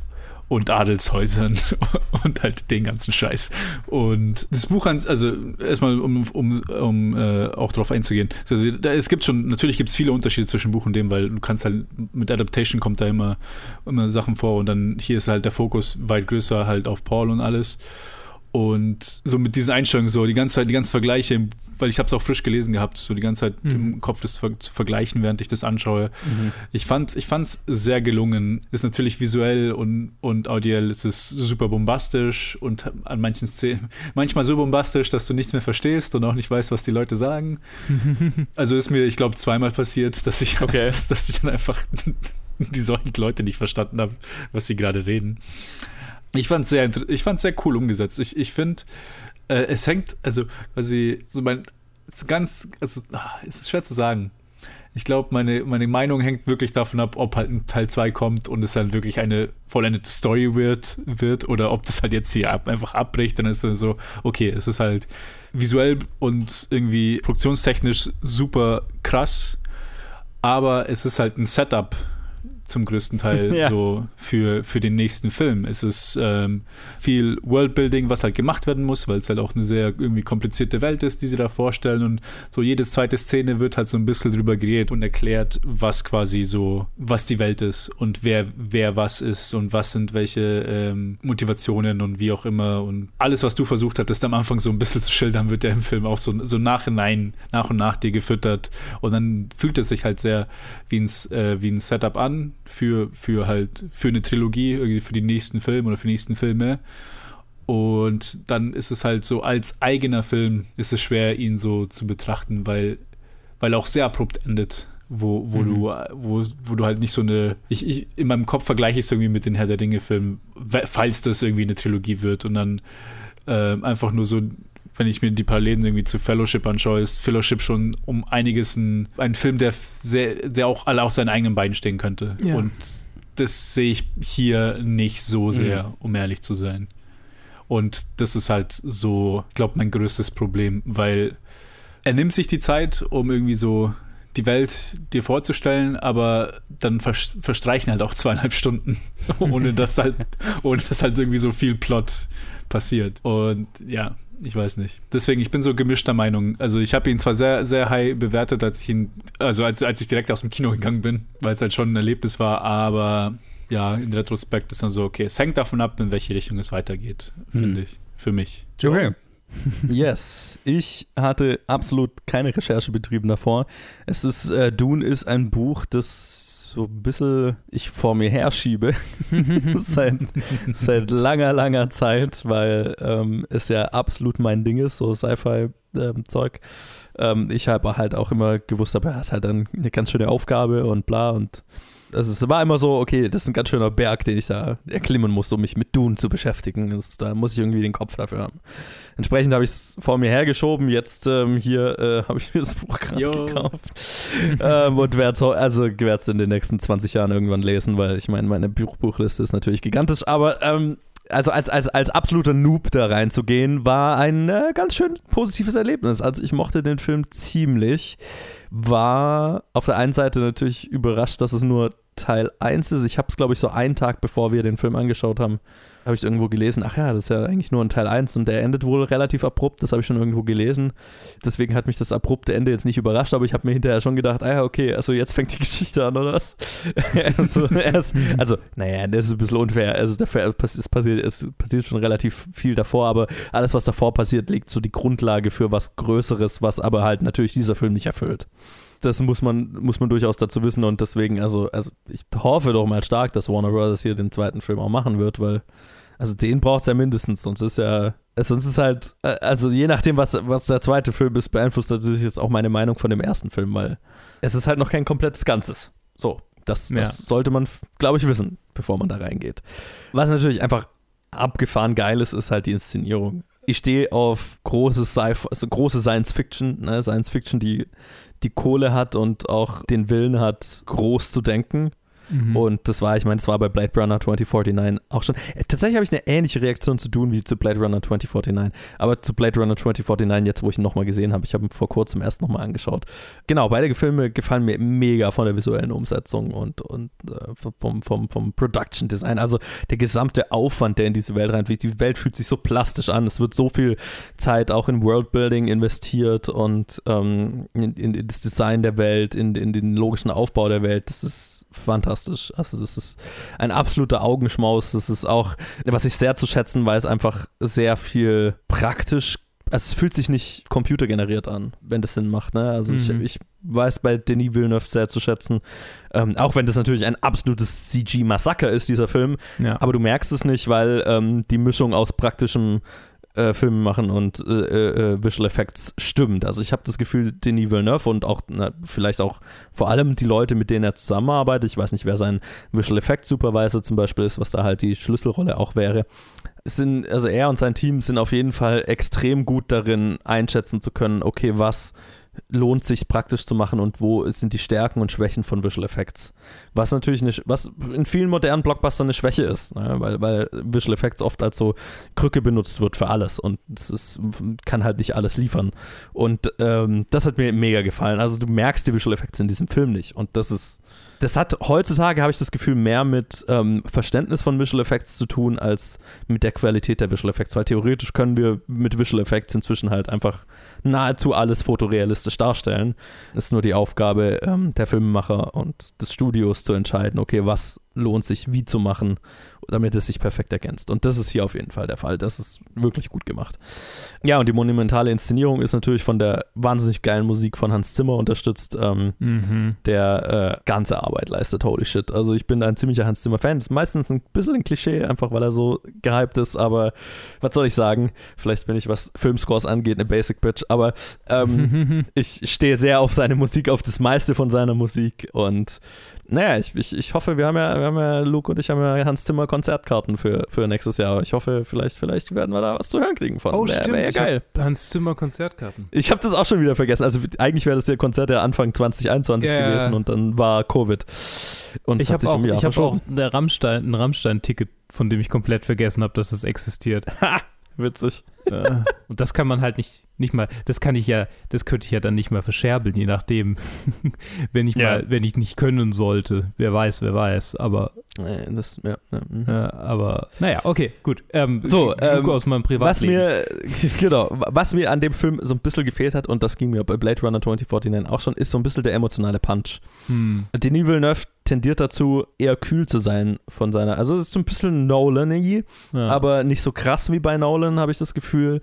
Speaker 11: und Adelshäusern [laughs] und halt den ganzen Scheiß. Und das Buch, also erstmal, um, um, um äh, auch darauf einzugehen, also da, es gibt schon, natürlich gibt es viele Unterschiede zwischen Buch und dem, weil du kannst halt, mit Adaptation kommt da immer, immer Sachen vor und dann hier ist halt der Fokus weit größer halt auf Paul und alles. Und so mit diesen Einstellungen, so die ganze Zeit, die ganzen Vergleiche, weil ich habe es auch frisch gelesen gehabt, so die ganze Zeit mhm. im Kopf das zu vergleichen, während ich das anschaue. Mhm. Ich fand ich fand's sehr gelungen. Ist natürlich visuell und, und audiell ist es super bombastisch und an manchen Szenen, [laughs] manchmal so bombastisch, dass du nichts mehr verstehst und auch nicht weißt, was die Leute sagen. [laughs] also ist mir, ich glaube, zweimal passiert, dass ich, okay. [laughs] dass, dass ich dann einfach die solchen Leute nicht verstanden habe, was sie gerade reden. Ich fand es sehr, ich fand's sehr cool umgesetzt. Ich, ich finde, äh, es hängt, also quasi, so mein, ganz, also, ach, es ist schwer zu sagen. Ich glaube, meine, meine Meinung hängt wirklich davon ab, ob halt ein Teil 2 kommt und es dann wirklich eine vollendete Story wird, wird oder ob das halt jetzt hier ab, einfach abbricht. Dann ist es so, okay, es ist halt visuell und irgendwie produktionstechnisch super krass, aber es ist halt ein Setup zum größten Teil [laughs] ja. so für, für den nächsten Film. Es ist ähm, viel Worldbuilding, was halt gemacht werden muss, weil es halt auch eine sehr irgendwie komplizierte Welt ist, die sie da vorstellen. Und so jede zweite Szene wird halt so ein bisschen drüber geredet und erklärt, was quasi so, was die Welt ist und wer, wer was ist und was sind welche ähm, Motivationen und wie auch immer. Und alles, was du versucht hattest, am Anfang so ein bisschen zu schildern, wird ja im Film auch so, so nachhinein, nach und nach dir gefüttert. Und dann fühlt es sich halt sehr wie ein, äh, wie ein Setup an für, für halt für eine Trilogie, irgendwie für die nächsten Filme oder für die nächsten Filme. Und dann ist es halt so, als eigener Film ist es schwer, ihn so zu betrachten, weil, weil er auch sehr abrupt endet. Wo, wo, mhm. du, wo, wo du halt nicht so eine. Ich, ich, in meinem Kopf vergleiche ich es irgendwie mit den Herr der Ringe-Filmen, falls das irgendwie eine Trilogie wird und dann äh, einfach nur so wenn ich mir die Parallelen irgendwie zu Fellowship anschaue, ist Fellowship schon um einiges ein, ein Film, der sehr, sehr auch alle auf seinen eigenen Beinen stehen könnte. Ja. Und das sehe ich hier nicht so sehr, mhm. um ehrlich zu sein. Und das ist halt so, ich glaube, mein größtes Problem, weil er nimmt sich die Zeit, um irgendwie so die Welt dir vorzustellen, aber dann verstreichen halt auch zweieinhalb Stunden, [laughs] ohne dass halt, [laughs] ohne dass halt irgendwie so viel Plot passiert. Und ja, ich weiß nicht. Deswegen, ich bin so gemischter Meinung. Also ich habe ihn zwar sehr, sehr high bewertet, als ich ihn, also als, als ich direkt aus dem Kino gegangen bin, weil es halt schon ein Erlebnis war, aber ja, in Retrospekt ist dann so, okay, es hängt davon ab, in welche Richtung es weitergeht, finde hm. ich. Für mich.
Speaker 6: Okay. [laughs] yes, ich hatte absolut keine Recherche betrieben davor. Es ist, äh, Dune ist ein Buch, das so ein bisschen ich vor mir herschiebe [laughs] seit, seit langer, langer Zeit, weil ähm, es ja absolut mein Ding ist, so Sci-Fi-Zeug. Ähm, ich habe halt auch immer gewusst, aber es ist halt dann eine ganz schöne Aufgabe und bla und also es war immer so, okay, das ist ein ganz schöner Berg, den ich da erklimmen muss, um mich mit Dune zu beschäftigen. Das, da muss ich irgendwie den Kopf dafür haben. Entsprechend habe ich es vor mir hergeschoben. Jetzt ähm, hier äh, [laughs] habe ich mir das Buch gerade gekauft. ähm, und werde es also in den nächsten 20 Jahren irgendwann lesen, weil ich meine, meine Buchbuchliste ist natürlich gigantisch. Aber ähm, also als, als, als absoluter Noob da reinzugehen, war ein äh, ganz schön positives Erlebnis. Also ich mochte den Film ziemlich. War auf der einen Seite natürlich überrascht, dass es nur Teil 1 ist. Ich habe es, glaube ich, so einen Tag bevor wir den Film angeschaut haben, habe ich irgendwo gelesen, ach ja, das ist ja eigentlich nur ein Teil 1 und der endet wohl relativ abrupt, das habe ich schon irgendwo gelesen. Deswegen hat mich das abrupte Ende jetzt nicht überrascht, aber ich habe mir hinterher schon gedacht, ah ja, okay, also jetzt fängt die [laughs] Geschichte an, oder was? [laughs] also, erst, also, naja, das ist ein bisschen unfair. Also, es, passiert, es passiert schon relativ viel davor, aber alles, was davor passiert, legt so die Grundlage für was Größeres, was aber halt natürlich dieser Film nicht erfüllt das muss man, muss man durchaus dazu wissen und deswegen, also, also ich hoffe doch mal stark, dass Warner Brothers hier den zweiten Film auch machen wird, weil, also den braucht es ja mindestens, sonst ist ja, sonst ist halt, äh, also je nachdem, was, was der zweite Film ist, beeinflusst natürlich jetzt auch meine Meinung von dem ersten Film, weil es ist halt noch kein komplettes Ganzes. So, das, das ja. sollte man, glaube ich, wissen, bevor man da reingeht. Was natürlich einfach abgefahren geil ist, ist halt die Inszenierung. Ich stehe auf großes Sci also große Science Fiction, ne? Science Fiction, die die Kohle hat und auch den Willen hat, groß zu denken. Mhm. Und das war, ich meine, das war bei Blade Runner 2049 auch schon. Äh, tatsächlich habe ich eine ähnliche Reaktion zu tun wie zu Blade Runner 2049. Aber zu Blade Runner 2049, jetzt wo ich ihn nochmal gesehen habe, ich habe ihn vor kurzem erst nochmal angeschaut. Genau, beide Filme gefallen mir mega von der visuellen Umsetzung und, und äh, vom, vom, vom Production Design. Also der gesamte Aufwand, der in diese Welt reinfliegt. Die Welt fühlt sich so plastisch an. Es wird so viel Zeit auch in Worldbuilding investiert und ähm, in, in, in, das Design der Welt, in, in den logischen Aufbau der Welt. Das ist fantastisch fantastisch. Also das ist ein absoluter Augenschmaus. Das ist auch, was ich sehr zu schätzen weiß, einfach sehr viel praktisch also es fühlt sich nicht computergeneriert an, wenn das Sinn macht. Ne? Also mhm. ich, ich, weiß bei Denis Villeneuve sehr zu schätzen, ähm, auch wenn das natürlich ein absolutes CG-Massaker ist, dieser Film. Ja. Aber du merkst es nicht, weil ähm, die Mischung aus praktischem äh, Filme machen und äh, äh, Visual Effects stimmt. Also ich habe das Gefühl, Denis Villeneuve und auch na, vielleicht auch vor allem die Leute, mit denen er zusammenarbeitet, ich weiß nicht, wer sein Visual Effects Supervisor zum Beispiel ist, was da halt die Schlüsselrolle auch wäre, sind, also er und sein Team sind auf jeden Fall extrem gut darin, einschätzen zu können, okay, was lohnt sich praktisch zu machen und wo sind die Stärken und Schwächen von Visual Effects. Was natürlich eine, was in vielen modernen Blockbustern eine Schwäche ist, ne? weil, weil Visual Effects oft als so Krücke benutzt wird für alles und es ist, kann halt nicht alles liefern. Und ähm, das hat mir mega gefallen. Also du merkst die Visual Effects in diesem Film nicht und das ist das hat heutzutage, habe ich das Gefühl, mehr mit ähm, Verständnis von Visual Effects zu tun, als mit der Qualität der Visual Effects. Weil theoretisch können wir mit Visual Effects inzwischen halt einfach nahezu alles fotorealistisch darstellen. Es ist nur die Aufgabe ähm, der Filmemacher und des Studios zu entscheiden, okay, was lohnt sich wie zu machen, damit es sich perfekt ergänzt. Und das ist hier auf jeden Fall der Fall. Das ist wirklich gut gemacht. Ja, und die monumentale Inszenierung ist natürlich von der wahnsinnig geilen Musik von Hans Zimmer unterstützt, ähm, mhm. der äh, ganze Arbeit leistet. Holy shit. Also ich bin ein ziemlicher Hans Zimmer-Fan. Ist meistens ein bisschen ein Klischee, einfach weil er so gehypt ist, aber was soll ich sagen? Vielleicht bin ich, was Filmscores angeht, eine Basic Bitch, aber ähm, [laughs] ich stehe sehr auf seine Musik, auf das meiste von seiner Musik und naja, ich, ich, ich hoffe, wir haben ja, wir haben ja, Luke und ich haben ja Hans Zimmer Konzertkarten für, für nächstes Jahr. Ich hoffe, vielleicht, vielleicht werden wir da was zu hören kriegen von.
Speaker 5: Oh, wär,
Speaker 6: Wär
Speaker 5: ja geil. Hans Zimmer Konzertkarten.
Speaker 6: Ich habe das auch schon wieder vergessen. Also eigentlich wäre das ja Konzert ja Anfang 2021 ja, gewesen und dann war Covid.
Speaker 5: Und ich habe auch, ich hab auch ein Rammstein, ein Rammstein-Ticket, von dem ich komplett vergessen habe, dass es existiert. [laughs]
Speaker 6: Ha! Witzig.
Speaker 5: Ja. Und das kann man halt nicht, nicht mal, das kann ich ja, das könnte ich ja dann nicht mal verscherbeln, je nachdem, [laughs] wenn ich ja. mal, wenn ich nicht können sollte. Wer weiß, wer weiß, aber.
Speaker 6: Das, ja, ja.
Speaker 5: Mhm. aber, naja, okay, gut. Ähm,
Speaker 6: so, ähm, aus meinem Privatleben. Was mir, [laughs] genau, was mir an dem Film so ein bisschen gefehlt hat, und das ging mir bei Blade Runner 2049 auch schon, ist so ein bisschen der emotionale Punch. Hm. Denis Villeneuve tendiert dazu, eher kühl zu sein von seiner. Also es ist so ein bisschen nolan ja. aber nicht so krass wie bei Nolan, habe ich das Gefühl.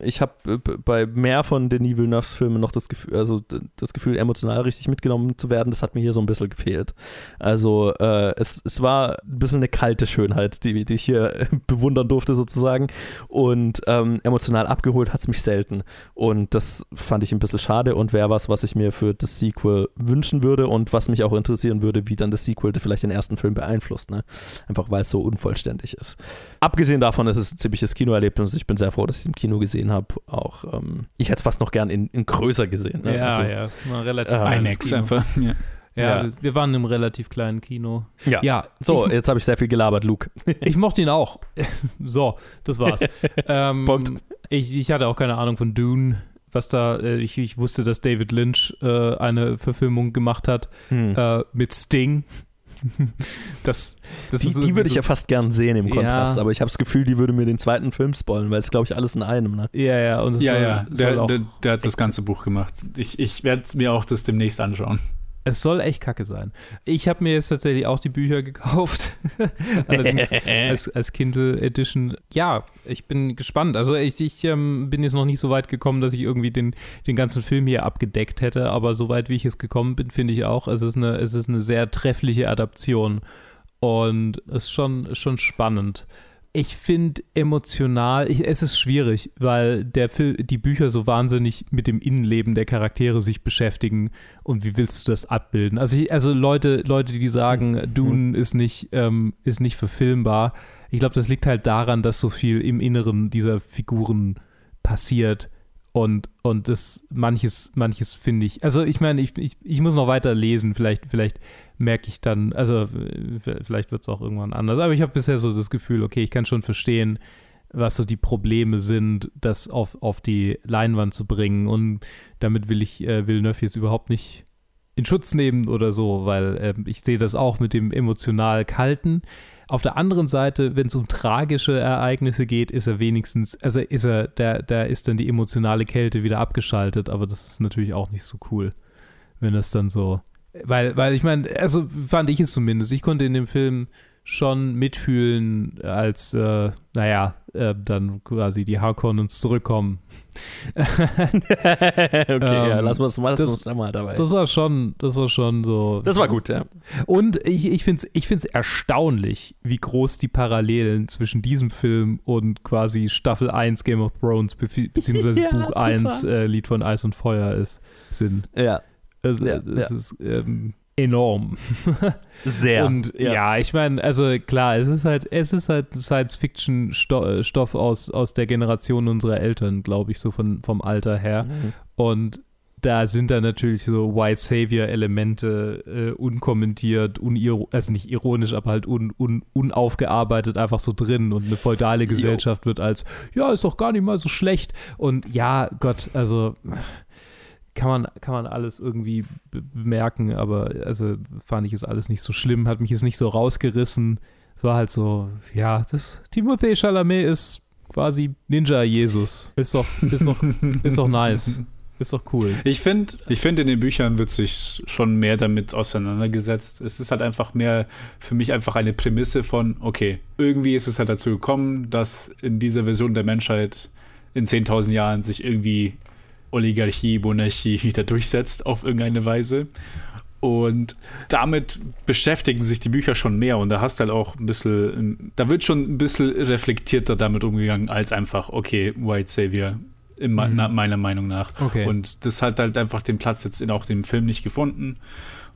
Speaker 6: Ich habe äh, bei mehr von Denis Villeneuves Filmen noch das Gefühl, also das Gefühl, emotional richtig mitgenommen zu werden. Das hat mir hier so ein bisschen gefehlt. Also äh, es, es war ein bisschen eine kalte Schönheit, die, die ich hier [laughs] bewundern durfte sozusagen. Und ähm, emotional abgeholt hat es mich selten. Und das fand ich ein bisschen schade und wäre was, was ich mir für das Sequel wünschen würde und was mich auch interessieren würde, wie dann das Sequel vielleicht den ersten Film beeinflusst. Ne? Einfach weil es so unvollständig ist. Abgesehen davon ist es ein ziemliches Kinoerlebnis. Ich bin sehr froh, dass ich es im Kino gesehen habe. Auch ähm, ich hätte es fast noch gern in, in größer gesehen. Ne?
Speaker 5: Ja, also, ja, mal relativ
Speaker 11: äh, IMAX einfach. Ja.
Speaker 5: Ja, ja, wir waren im relativ kleinen Kino.
Speaker 6: Ja. ja so, ich, jetzt habe ich sehr viel gelabert, Luke. [laughs]
Speaker 5: ich mochte ihn auch. [laughs] so, das war's. [laughs] ähm, Punkt. Ich, ich hatte auch keine Ahnung von Dune was da, äh, ich, ich wusste, dass David Lynch äh, eine Verfilmung gemacht hat hm. äh, mit Sting. das, das
Speaker 6: die, die würde ich ja fast gern sehen im Kontrast,
Speaker 5: Ja.
Speaker 6: aber ich habe das Gefühl, die würde mir den zweiten Film spoilen, weil es glaube ich alles in einem. Ne?
Speaker 5: Ja, ja, und
Speaker 11: Ja,
Speaker 5: soll,
Speaker 11: ja,
Speaker 5: soll
Speaker 11: der,
Speaker 5: auch,
Speaker 11: der, der hat das ganze Buch gemacht. Ich, ich werde mir auch das demnächst anschauen.
Speaker 5: Es soll echt kacke sein. Ich habe mir jetzt tatsächlich auch die Bücher gekauft. [laughs] Allerdings als, als Kindle Edition. Ja, ich bin gespannt. Also ich, ich ähm, bin jetzt noch nicht so weit gekommen, dass ich irgendwie den, den ganzen Film hier abgedeckt hätte, aber so weit wie ich es gekommen bin, finde ich auch, es ist eine, es ist eine sehr treffliche Adaption und es ist schon, ist schon spannend. Ich finde emotional, ich, es ist schwierig, weil der Film, die Bücher so wahnsinnig mit dem Innenleben der Charaktere sich beschäftigen und wie willst du das abbilden? Also, ich, also Leute, Leute, die sagen, Dune ist nicht, ähm, ist nicht verfilmbar, ich glaube, das liegt halt daran, dass so viel im Inneren dieser Figuren passiert und, und das manches, manches finde ich, also ich meine, ich, ich, ich muss noch weiter lesen, vielleicht, vielleicht merke ich dann, also vielleicht wird es auch irgendwann anders, aber ich habe bisher so das Gefühl, okay, ich kann schon verstehen, was so die Probleme sind, das auf, auf die Leinwand zu bringen und damit will ich äh, Villeneuve jetzt überhaupt nicht in Schutz nehmen oder so, weil äh, ich sehe das auch mit dem emotional Kalten. Auf der anderen Seite, wenn es um tragische Ereignisse geht, ist er wenigstens, also ist er, da, da ist dann die emotionale Kälte wieder abgeschaltet, aber das ist natürlich auch nicht so cool, wenn das dann so, weil, weil ich meine, also fand ich es zumindest, ich konnte in dem Film schon mitfühlen, als, äh, naja, äh, dann quasi die Harkonnens zurückkommen. [laughs]
Speaker 6: okay, ja,
Speaker 5: Ähm,
Speaker 6: lass uns mal,
Speaker 5: das-
Speaker 6: uns da mal dabei.
Speaker 5: Das war schon, das war schon so.
Speaker 6: Das war gut, ja.
Speaker 5: Und ich, ich finde es ich find's erstaunlich, wie groß die Parallelen zwischen diesem Film und quasi Staffel 1 Game of Thrones be [laughs] beziehungsweise
Speaker 6: Ja,
Speaker 5: Buch
Speaker 6: total.
Speaker 5: 1 äh, Lied von Eis und Feuer ist, sind.
Speaker 6: Ja.
Speaker 5: Es,
Speaker 6: Ja,
Speaker 5: es
Speaker 6: ja.
Speaker 5: ist ähm, enorm.
Speaker 6: Sehr.
Speaker 5: Und ja,
Speaker 6: ja.
Speaker 5: ich meine, also klar, es ist halt, es ist halt Science-Fiction-Stoff aus, aus der Generation unserer Eltern, glaube ich, so von, vom Alter her.
Speaker 6: Mhm.
Speaker 5: Und da sind da natürlich so White Savior-Elemente äh, unkommentiert, uniro also nicht ironisch, aber halt un un unaufgearbeitet einfach so drin und eine feudale Gesellschaft wird als, ja, ist doch gar nicht mal so schlecht. Und ja, Gott, also kann man, kann man alles irgendwie be- bemerken, aber also fand ich es alles nicht so schlimm, hat mich jetzt nicht so rausgerissen. Es war halt so, ja, das Timothée Chalamet ist quasi Ninja Jesus. Ist doch, ist doch, ist doch nice. Ist doch cool.
Speaker 11: Ich finde, ich find, in den Büchern wird sich schon mehr damit auseinandergesetzt. Es ist halt einfach mehr für mich einfach eine Prämisse von, okay, irgendwie ist es halt dazu gekommen, dass in dieser Version der Menschheit in 10.000 Jahren sich irgendwie Oligarchie, Monarchie wieder durchsetzt auf irgendeine Weise. Und damit beschäftigen sich die Bücher schon mehr und da hast du halt auch ein bisschen, da wird schon ein bisschen reflektierter damit umgegangen, als einfach, okay, White Savior, in
Speaker 5: Mhm.
Speaker 11: na- meiner Meinung nach.
Speaker 5: Okay.
Speaker 11: Und das hat halt einfach den Platz jetzt in auch dem Film nicht gefunden.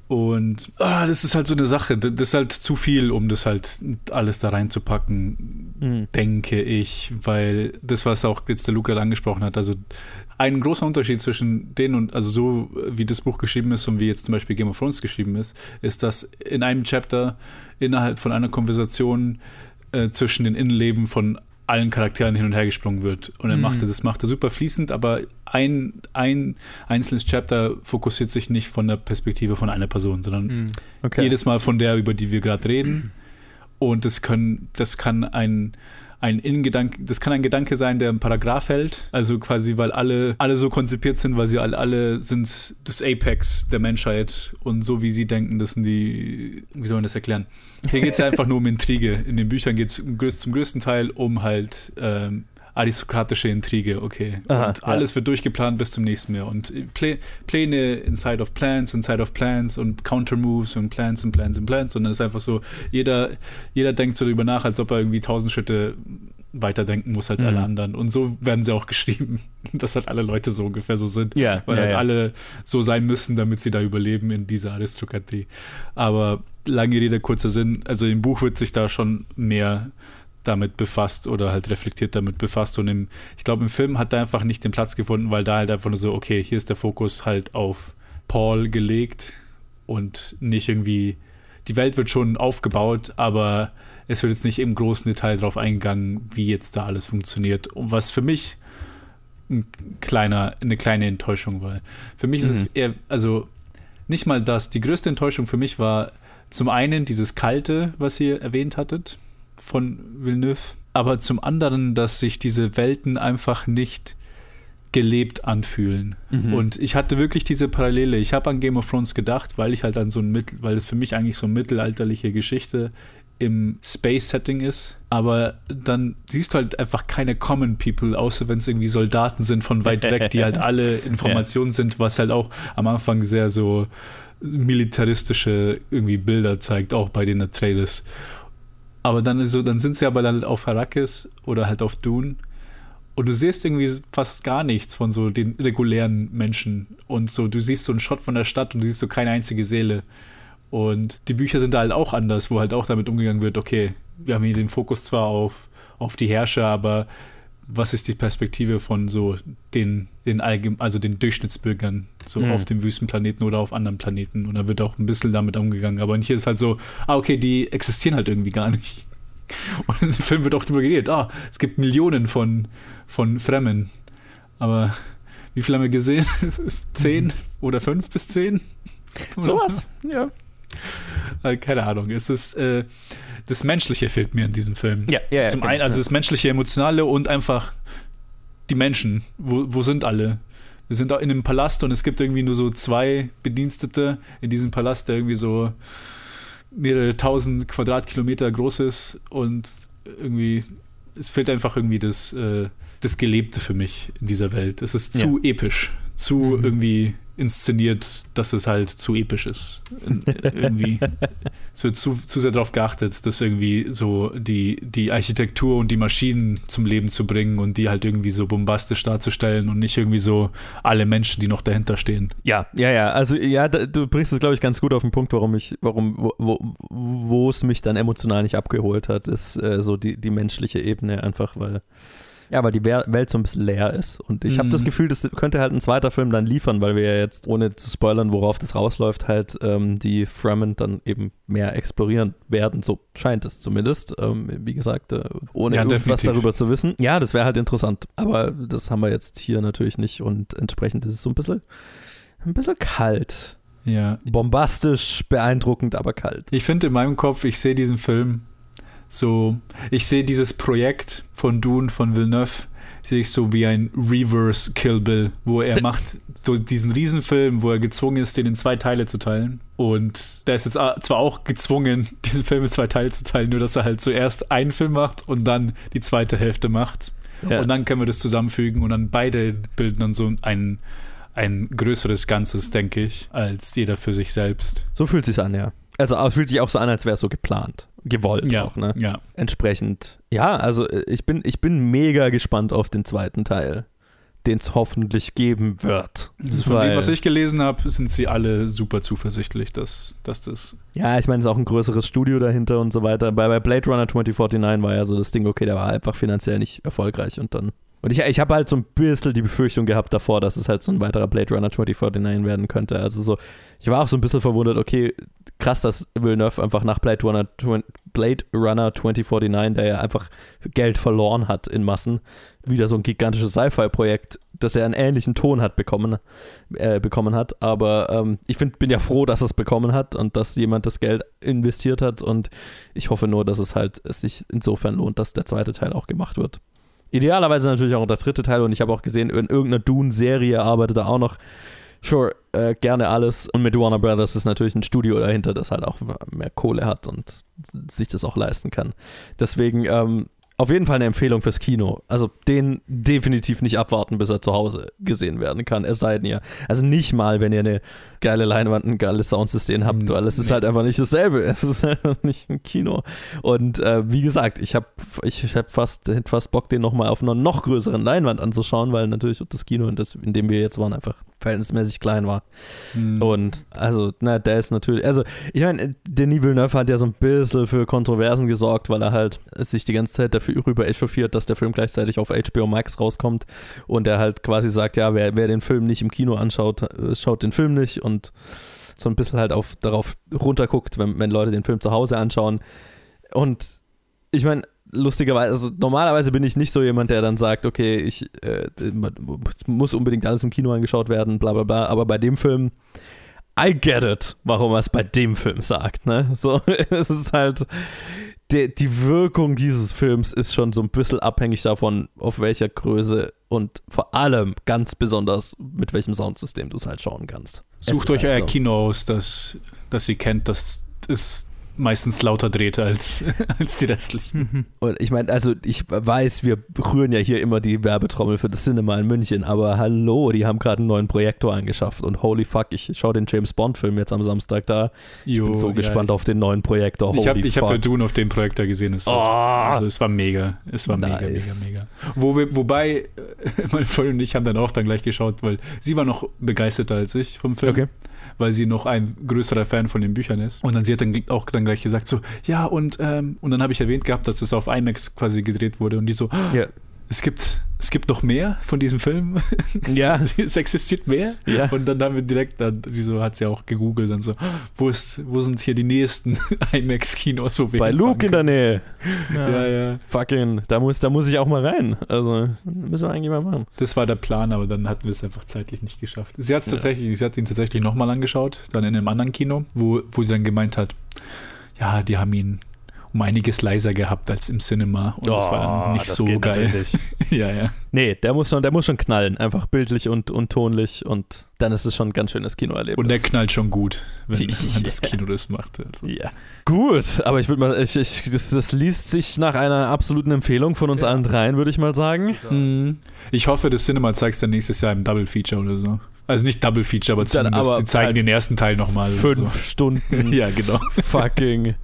Speaker 11: Und ah, das ist halt so eine Sache. Das ist halt zu viel, um das halt alles da reinzupacken,
Speaker 6: Mhm.
Speaker 11: denke ich. Weil das, was auch jetzt der Luke gerade angesprochen hat, also ein großer Unterschied zwischen denen und, also so wie das Buch geschrieben ist und wie jetzt zum Beispiel Game of Thrones geschrieben ist, ist, dass in einem Chapter innerhalb von einer Konversation äh, zwischen den Innenleben von allen Charakteren hin und her gesprungen wird. Und er
Speaker 5: Mhm.
Speaker 11: macht das macht er super fließend, aber ein, ein einzelnes Chapter fokussiert sich nicht von der Perspektive von einer Person, sondern
Speaker 5: Mhm.
Speaker 6: Okay.
Speaker 11: jedes Mal von der, über die wir gerade reden. [clears throat] Und das können, das kann ein, ein Innengedanke, das kann ein Gedanke sein, der im Paragraph hält. Also quasi, weil alle, alle so konzipiert sind, weil sie alle, alle sind das Apex der Menschheit und so wie sie denken, das sind die, wie soll man das erklären? Hier geht es ja einfach nur um Intrige. In den Büchern geht es zum größten Teil um halt ähm, aristokratische Intrige, okay.
Speaker 6: Aha,
Speaker 11: und
Speaker 6: ja.
Speaker 11: alles wird durchgeplant bis zum nächsten Mal. Und Plä Pläne inside of Plans, inside of Plans und Counter-Moves und Plans und Plans und Plans. Und dann ist einfach so, jeder, jeder denkt so darüber nach, als ob er irgendwie tausend Schritte weiterdenken muss als alle
Speaker 6: Mhm.
Speaker 11: anderen. Und so werden sie auch geschrieben, [laughs] dass halt alle Leute so ungefähr so sind.
Speaker 6: Ja,
Speaker 11: Weil
Speaker 6: ja,
Speaker 11: halt
Speaker 6: ja.
Speaker 11: alle so sein müssen, damit sie da überleben in dieser Aristokratie. Aber lange Rede, kurzer Sinn, also im Buch wird sich da schon mehr damit befasst oder halt reflektiert damit befasst und im, ich glaube im Film hat er einfach nicht den Platz gefunden, weil da halt einfach nur so, okay, hier ist der Fokus halt auf Paul gelegt und nicht irgendwie, die Welt wird schon aufgebaut, aber es wird jetzt nicht im großen Detail drauf eingegangen, wie jetzt da alles funktioniert. Und was für mich ein kleiner, eine kleine Enttäuschung war. Für mich ist es
Speaker 6: Mhm.
Speaker 11: eher, also nicht mal das, die größte Enttäuschung für mich war, Zum einen dieses Kalte, was ihr erwähnt hattet von Villeneuve, aber zum anderen, dass sich diese Welten einfach nicht gelebt anfühlen. Mhm. Und ich hatte wirklich diese Parallele. Ich habe an Game of Thrones gedacht, weil ich halt an so ein Mittel, weil es für mich eigentlich so eine mittelalterliche Geschichte im Space-Setting ist. Aber dann siehst du halt einfach keine Common People, außer wenn es irgendwie Soldaten sind von weit weg, die halt [laughs] alle Informationen ja. sind, was halt auch am Anfang sehr so militaristische irgendwie Bilder zeigt, auch bei den Atreides. Aber dann ist so, dann sind sie aber dann auf Arrakis oder halt auf Dune und du siehst irgendwie fast gar nichts von so den regulären Menschen. Und so, du siehst so einen Shot von der Stadt und du siehst so keine einzige Seele. Und die Bücher sind da halt auch anders, wo halt auch damit umgegangen wird, okay, wir haben hier den Fokus zwar auf, auf die Herrscher, aber was ist die Perspektive von so den, den Allgeme also den Durchschnittsbürgern, so mhm. auf dem Wüstenplaneten oder auf anderen Planeten. Und da wird auch ein bisschen damit umgegangen. Aber hier ist halt so, ah, okay, die existieren halt irgendwie gar nicht. [laughs] Und im Film wird auch darüber geredet, ah, es gibt Millionen von, von Fremden. Aber wie viele haben wir gesehen? [laughs] zehn oder fünf bis zehn?
Speaker 6: Sowas, ja.
Speaker 11: Äh, keine Ahnung. Es ist äh, das Menschliche fehlt mir in diesem Film.
Speaker 6: Ja, ja,
Speaker 11: Zum einen, also das menschliche, emotionale und einfach die Menschen. Wo, wo sind alle? Wir sind auch in einem Palast und es gibt irgendwie nur so zwei Bedienstete in diesem Palast, der irgendwie so mehrere tausend Quadratkilometer groß ist und irgendwie, es fehlt einfach irgendwie das, äh, das Gelebte für mich in dieser Welt. Es ist zu ja. episch, zu mhm. irgendwie inszeniert, dass es halt zu episch ist. irgendwie. [laughs] es wird zu, zu sehr darauf geachtet, dass irgendwie so die, die Architektur und die Maschinen zum Leben zu bringen und die halt irgendwie so bombastisch darzustellen und nicht irgendwie so alle Menschen, die noch dahinter stehen.
Speaker 6: Ja, ja, ja. Also ja, da, du bringst es, glaube ich, ganz gut auf den Punkt, warum ich, warum, wo, es mich dann emotional nicht abgeholt hat, ist äh, so die, die menschliche Ebene einfach, weil ja, weil die Welt so ein bisschen leer ist. Und ich mhm. habe das Gefühl, das könnte halt ein zweiter Film dann liefern, weil wir ja jetzt, ohne zu spoilern, worauf das rausläuft, halt ähm, die Fremen dann eben mehr explorieren werden. So scheint es zumindest. Ähm, wie gesagt, äh, ohne ja, irgendwas definitiv. darüber zu wissen. Ja, das wäre halt interessant. Aber das haben wir jetzt hier natürlich nicht. Und entsprechend ist es so ein bisschen, ein bisschen kalt.
Speaker 11: Ja.
Speaker 6: Bombastisch, beeindruckend, aber kalt.
Speaker 11: Ich finde in meinem Kopf, ich sehe diesen Film so, ich sehe dieses Projekt von Dune, von Villeneuve, sehe ich so wie ein Reverse Kill Bill, wo er macht so diesen Riesenfilm, wo er gezwungen ist, den in zwei Teile zu teilen. Und der ist jetzt zwar auch gezwungen, [laughs] diesen Film in zwei Teile zu teilen, nur dass er halt zuerst einen Film macht und dann die zweite Hälfte macht. Ja. Und dann können wir das zusammenfügen und dann beide bilden dann so ein, ein größeres Ganzes, denke ich, als jeder für sich selbst.
Speaker 6: So fühlt es sich an, ja. Also es fühlt sich auch so an, als wäre es so geplant. Gewollt
Speaker 11: ja,
Speaker 6: auch, ne?
Speaker 11: Ja.
Speaker 6: Entsprechend. Ja, also äh, ich bin, ich bin mega gespannt auf den zweiten Teil, den es hoffentlich geben wird.
Speaker 11: Von Weil, dem, was ich gelesen habe, sind sie alle super zuversichtlich, dass, dass das.
Speaker 6: Ja, ich meine, es ist auch ein größeres Studio dahinter und so weiter. Bei, bei Blade Runner 2049 war ja so das Ding, okay, der war einfach finanziell nicht erfolgreich und dann und ich, ich habe halt so ein bisschen die Befürchtung gehabt davor, dass es halt so ein weiterer Blade Runner 2049 werden könnte. Also so, ich war auch so ein bisschen verwundert, okay, krass, dass Villeneuve einfach nach Blade Runner, Blade Runner 2049, der ja einfach Geld verloren hat in Massen, wieder so ein gigantisches Sci-Fi-Projekt, das er einen ähnlichen Ton hat bekommen, äh, bekommen hat. Aber ähm, ich find, bin ja froh, dass es bekommen hat und dass jemand das Geld investiert hat. Und ich hoffe nur, dass es halt es sich insofern lohnt, dass der zweite Teil auch gemacht wird. Idealerweise natürlich auch der dritte Teil und ich habe auch gesehen, in irgendeiner Dune-Serie arbeitet er auch noch. Sure, äh, gerne alles. Und mit Warner Brothers ist natürlich ein Studio dahinter, das halt auch mehr Kohle hat und sich das auch leisten kann. Deswegen, ähm, auf jeden Fall eine Empfehlung fürs Kino. Also den definitiv nicht abwarten, bis er zu Hause gesehen werden kann. Es sei denn ihr, also nicht mal, wenn ihr eine geile Leinwand, ein geiles Soundsystem habt, mhm. weil es ist halt einfach nicht dasselbe. [laughs] Es ist einfach nicht ein Kino. Und äh, wie gesagt, ich habe ich hab fast, fast Bock, den nochmal auf einer noch größeren Leinwand anzuschauen, weil natürlich das Kino, in, das, in dem wir jetzt waren, einfach verhältnismäßig klein war. Mhm. Und also, na, der ist natürlich, also ich meine, Denis Villeneuve hat ja so ein bisschen für Kontroversen gesorgt, weil er halt sich die ganze Zeit dafür rüber echauffiert, dass der Film gleichzeitig auf HBO Max rauskommt und er halt quasi sagt, ja, wer, wer den Film nicht im Kino anschaut, äh, schaut den Film nicht und so ein bisschen halt auf, darauf runterguckt, wenn, wenn Leute den Film zu Hause anschauen. Und ich meine, lustigerweise, also normalerweise bin ich nicht so jemand, der dann sagt, okay, ich äh, muss unbedingt alles im Kino angeschaut werden, bla bla bla. Aber bei dem Film I get it, warum er es bei dem Film sagt, ne? So, [laughs] es ist halt, die, die Wirkung dieses Films ist schon so ein bisschen abhängig davon, auf welcher Größe und vor allem ganz besonders mit welchem Soundsystem du es halt schauen kannst.
Speaker 11: Sucht euch halt euer so. Kino aus, das, das ihr kennt, das ist meistens lauter dreht als, [laughs] als die restlichen.
Speaker 6: Mhm. Und ich meine, also ich weiß, wir rühren ja hier immer die Werbetrommel für das Cinema in München, aber hallo, die haben gerade einen neuen Projektor angeschafft und holy fuck, ich schaue den James Bond-Film jetzt am Samstag da. Ich jo, bin so ja, gespannt ich, auf den neuen Projektor.
Speaker 11: Holy ich habe ich hab Dune auf dem Projektor gesehen. Es war, oh, also es war mega. Es war nice. mega, mega, mega. Wo wir, wobei, [laughs] meine Freundin und ich haben dann auch dann gleich geschaut, weil sie war noch begeisterter als ich vom Film. Okay weil sie noch ein größerer Fan von den Büchern ist. Und dann sie hat dann auch dann gleich gesagt so, ja und ähm, und dann habe ich erwähnt gehabt, dass es auf IMAX quasi gedreht wurde und die so, ja. es gibt es gibt noch mehr von diesem Film. [laughs]
Speaker 6: Ja. [laughs]
Speaker 11: es existiert mehr. Ja. Und dann haben wir direkt, dann, sie so hat sie auch gegoogelt und so, wo ist, wo sind hier die nächsten [laughs] IMAX-Kinos, wo wir
Speaker 6: Bei Luke in der Nähe.
Speaker 11: Ja. ja, ja.
Speaker 6: Fucking, da muss, da muss ich auch mal rein. Also, müssen wir eigentlich mal machen.
Speaker 11: Das war der Plan, aber dann hatten wir es einfach zeitlich nicht geschafft. Sie hat es tatsächlich, sie hat ihn tatsächlich nochmal angeschaut, dann in einem anderen Kino, wo, wo sie dann gemeint hat, ja, die haben ihn um einiges leiser gehabt als im Cinema und oh, das war nicht so geil. [laughs] ja, ja.
Speaker 6: Nee, der muss schon, der muss schon knallen, einfach bildlich und, und tonlich und dann ist es schon ein ganz schönes Kinoerlebnis.
Speaker 11: Und der knallt schon gut, wenn, [laughs] wenn das Kino das macht. Also.
Speaker 6: Ja. Gut, aber ich würde mal, ich, ich, das, das, liest sich nach einer absoluten Empfehlung von uns ja. allen dreien, würde ich mal sagen.
Speaker 11: Mhm. Ich hoffe, das Cinema zeigt es dann nächstes Jahr im Double Feature oder so. Also nicht Double Feature, aber zumindest aber die zeigen halt den ersten Teil nochmal.
Speaker 6: Fünf so. Stunden. [laughs]
Speaker 11: ja, genau.
Speaker 6: Fucking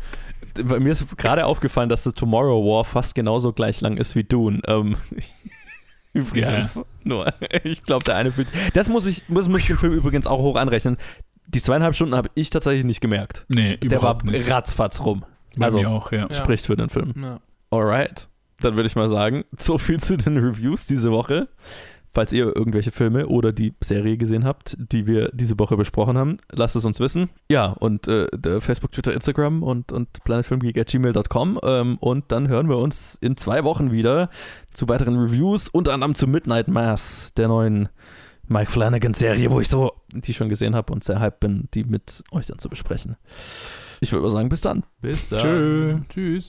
Speaker 6: mir ist gerade aufgefallen, dass The Tomorrow War fast genauso gleich lang ist wie Dune. Ähm, [laughs] übrigens. Ja. Nur, ich glaube, der eine fühlt. Das muss ich, muss, muss ich den Film übrigens auch hoch anrechnen. Die zweieinhalb Stunden habe ich tatsächlich nicht gemerkt.
Speaker 11: Nee,
Speaker 6: Der war
Speaker 11: nicht.
Speaker 6: ratzfatz rum.
Speaker 11: Bei also, mir auch, ja.
Speaker 6: Spricht für den Film. Ja. Alright. Dann würde ich mal sagen, so viel zu den Reviews diese Woche. Falls ihr irgendwelche Filme oder die Serie gesehen habt, die wir diese Woche besprochen haben, lasst es uns wissen. Ja, und äh, Facebook, Twitter, Instagram und, und planetfilmgeek.gmail.com. Ähm, und dann hören wir uns in zwei Wochen wieder zu weiteren Reviews, unter anderem zu Midnight Mass, der neuen Mike Flanagan-Serie, wo ich so die schon gesehen habe und sehr hyped bin, die mit euch dann zu besprechen. Ich würde mal sagen, bis dann.
Speaker 11: Bis dann. Tschö. Tschüss.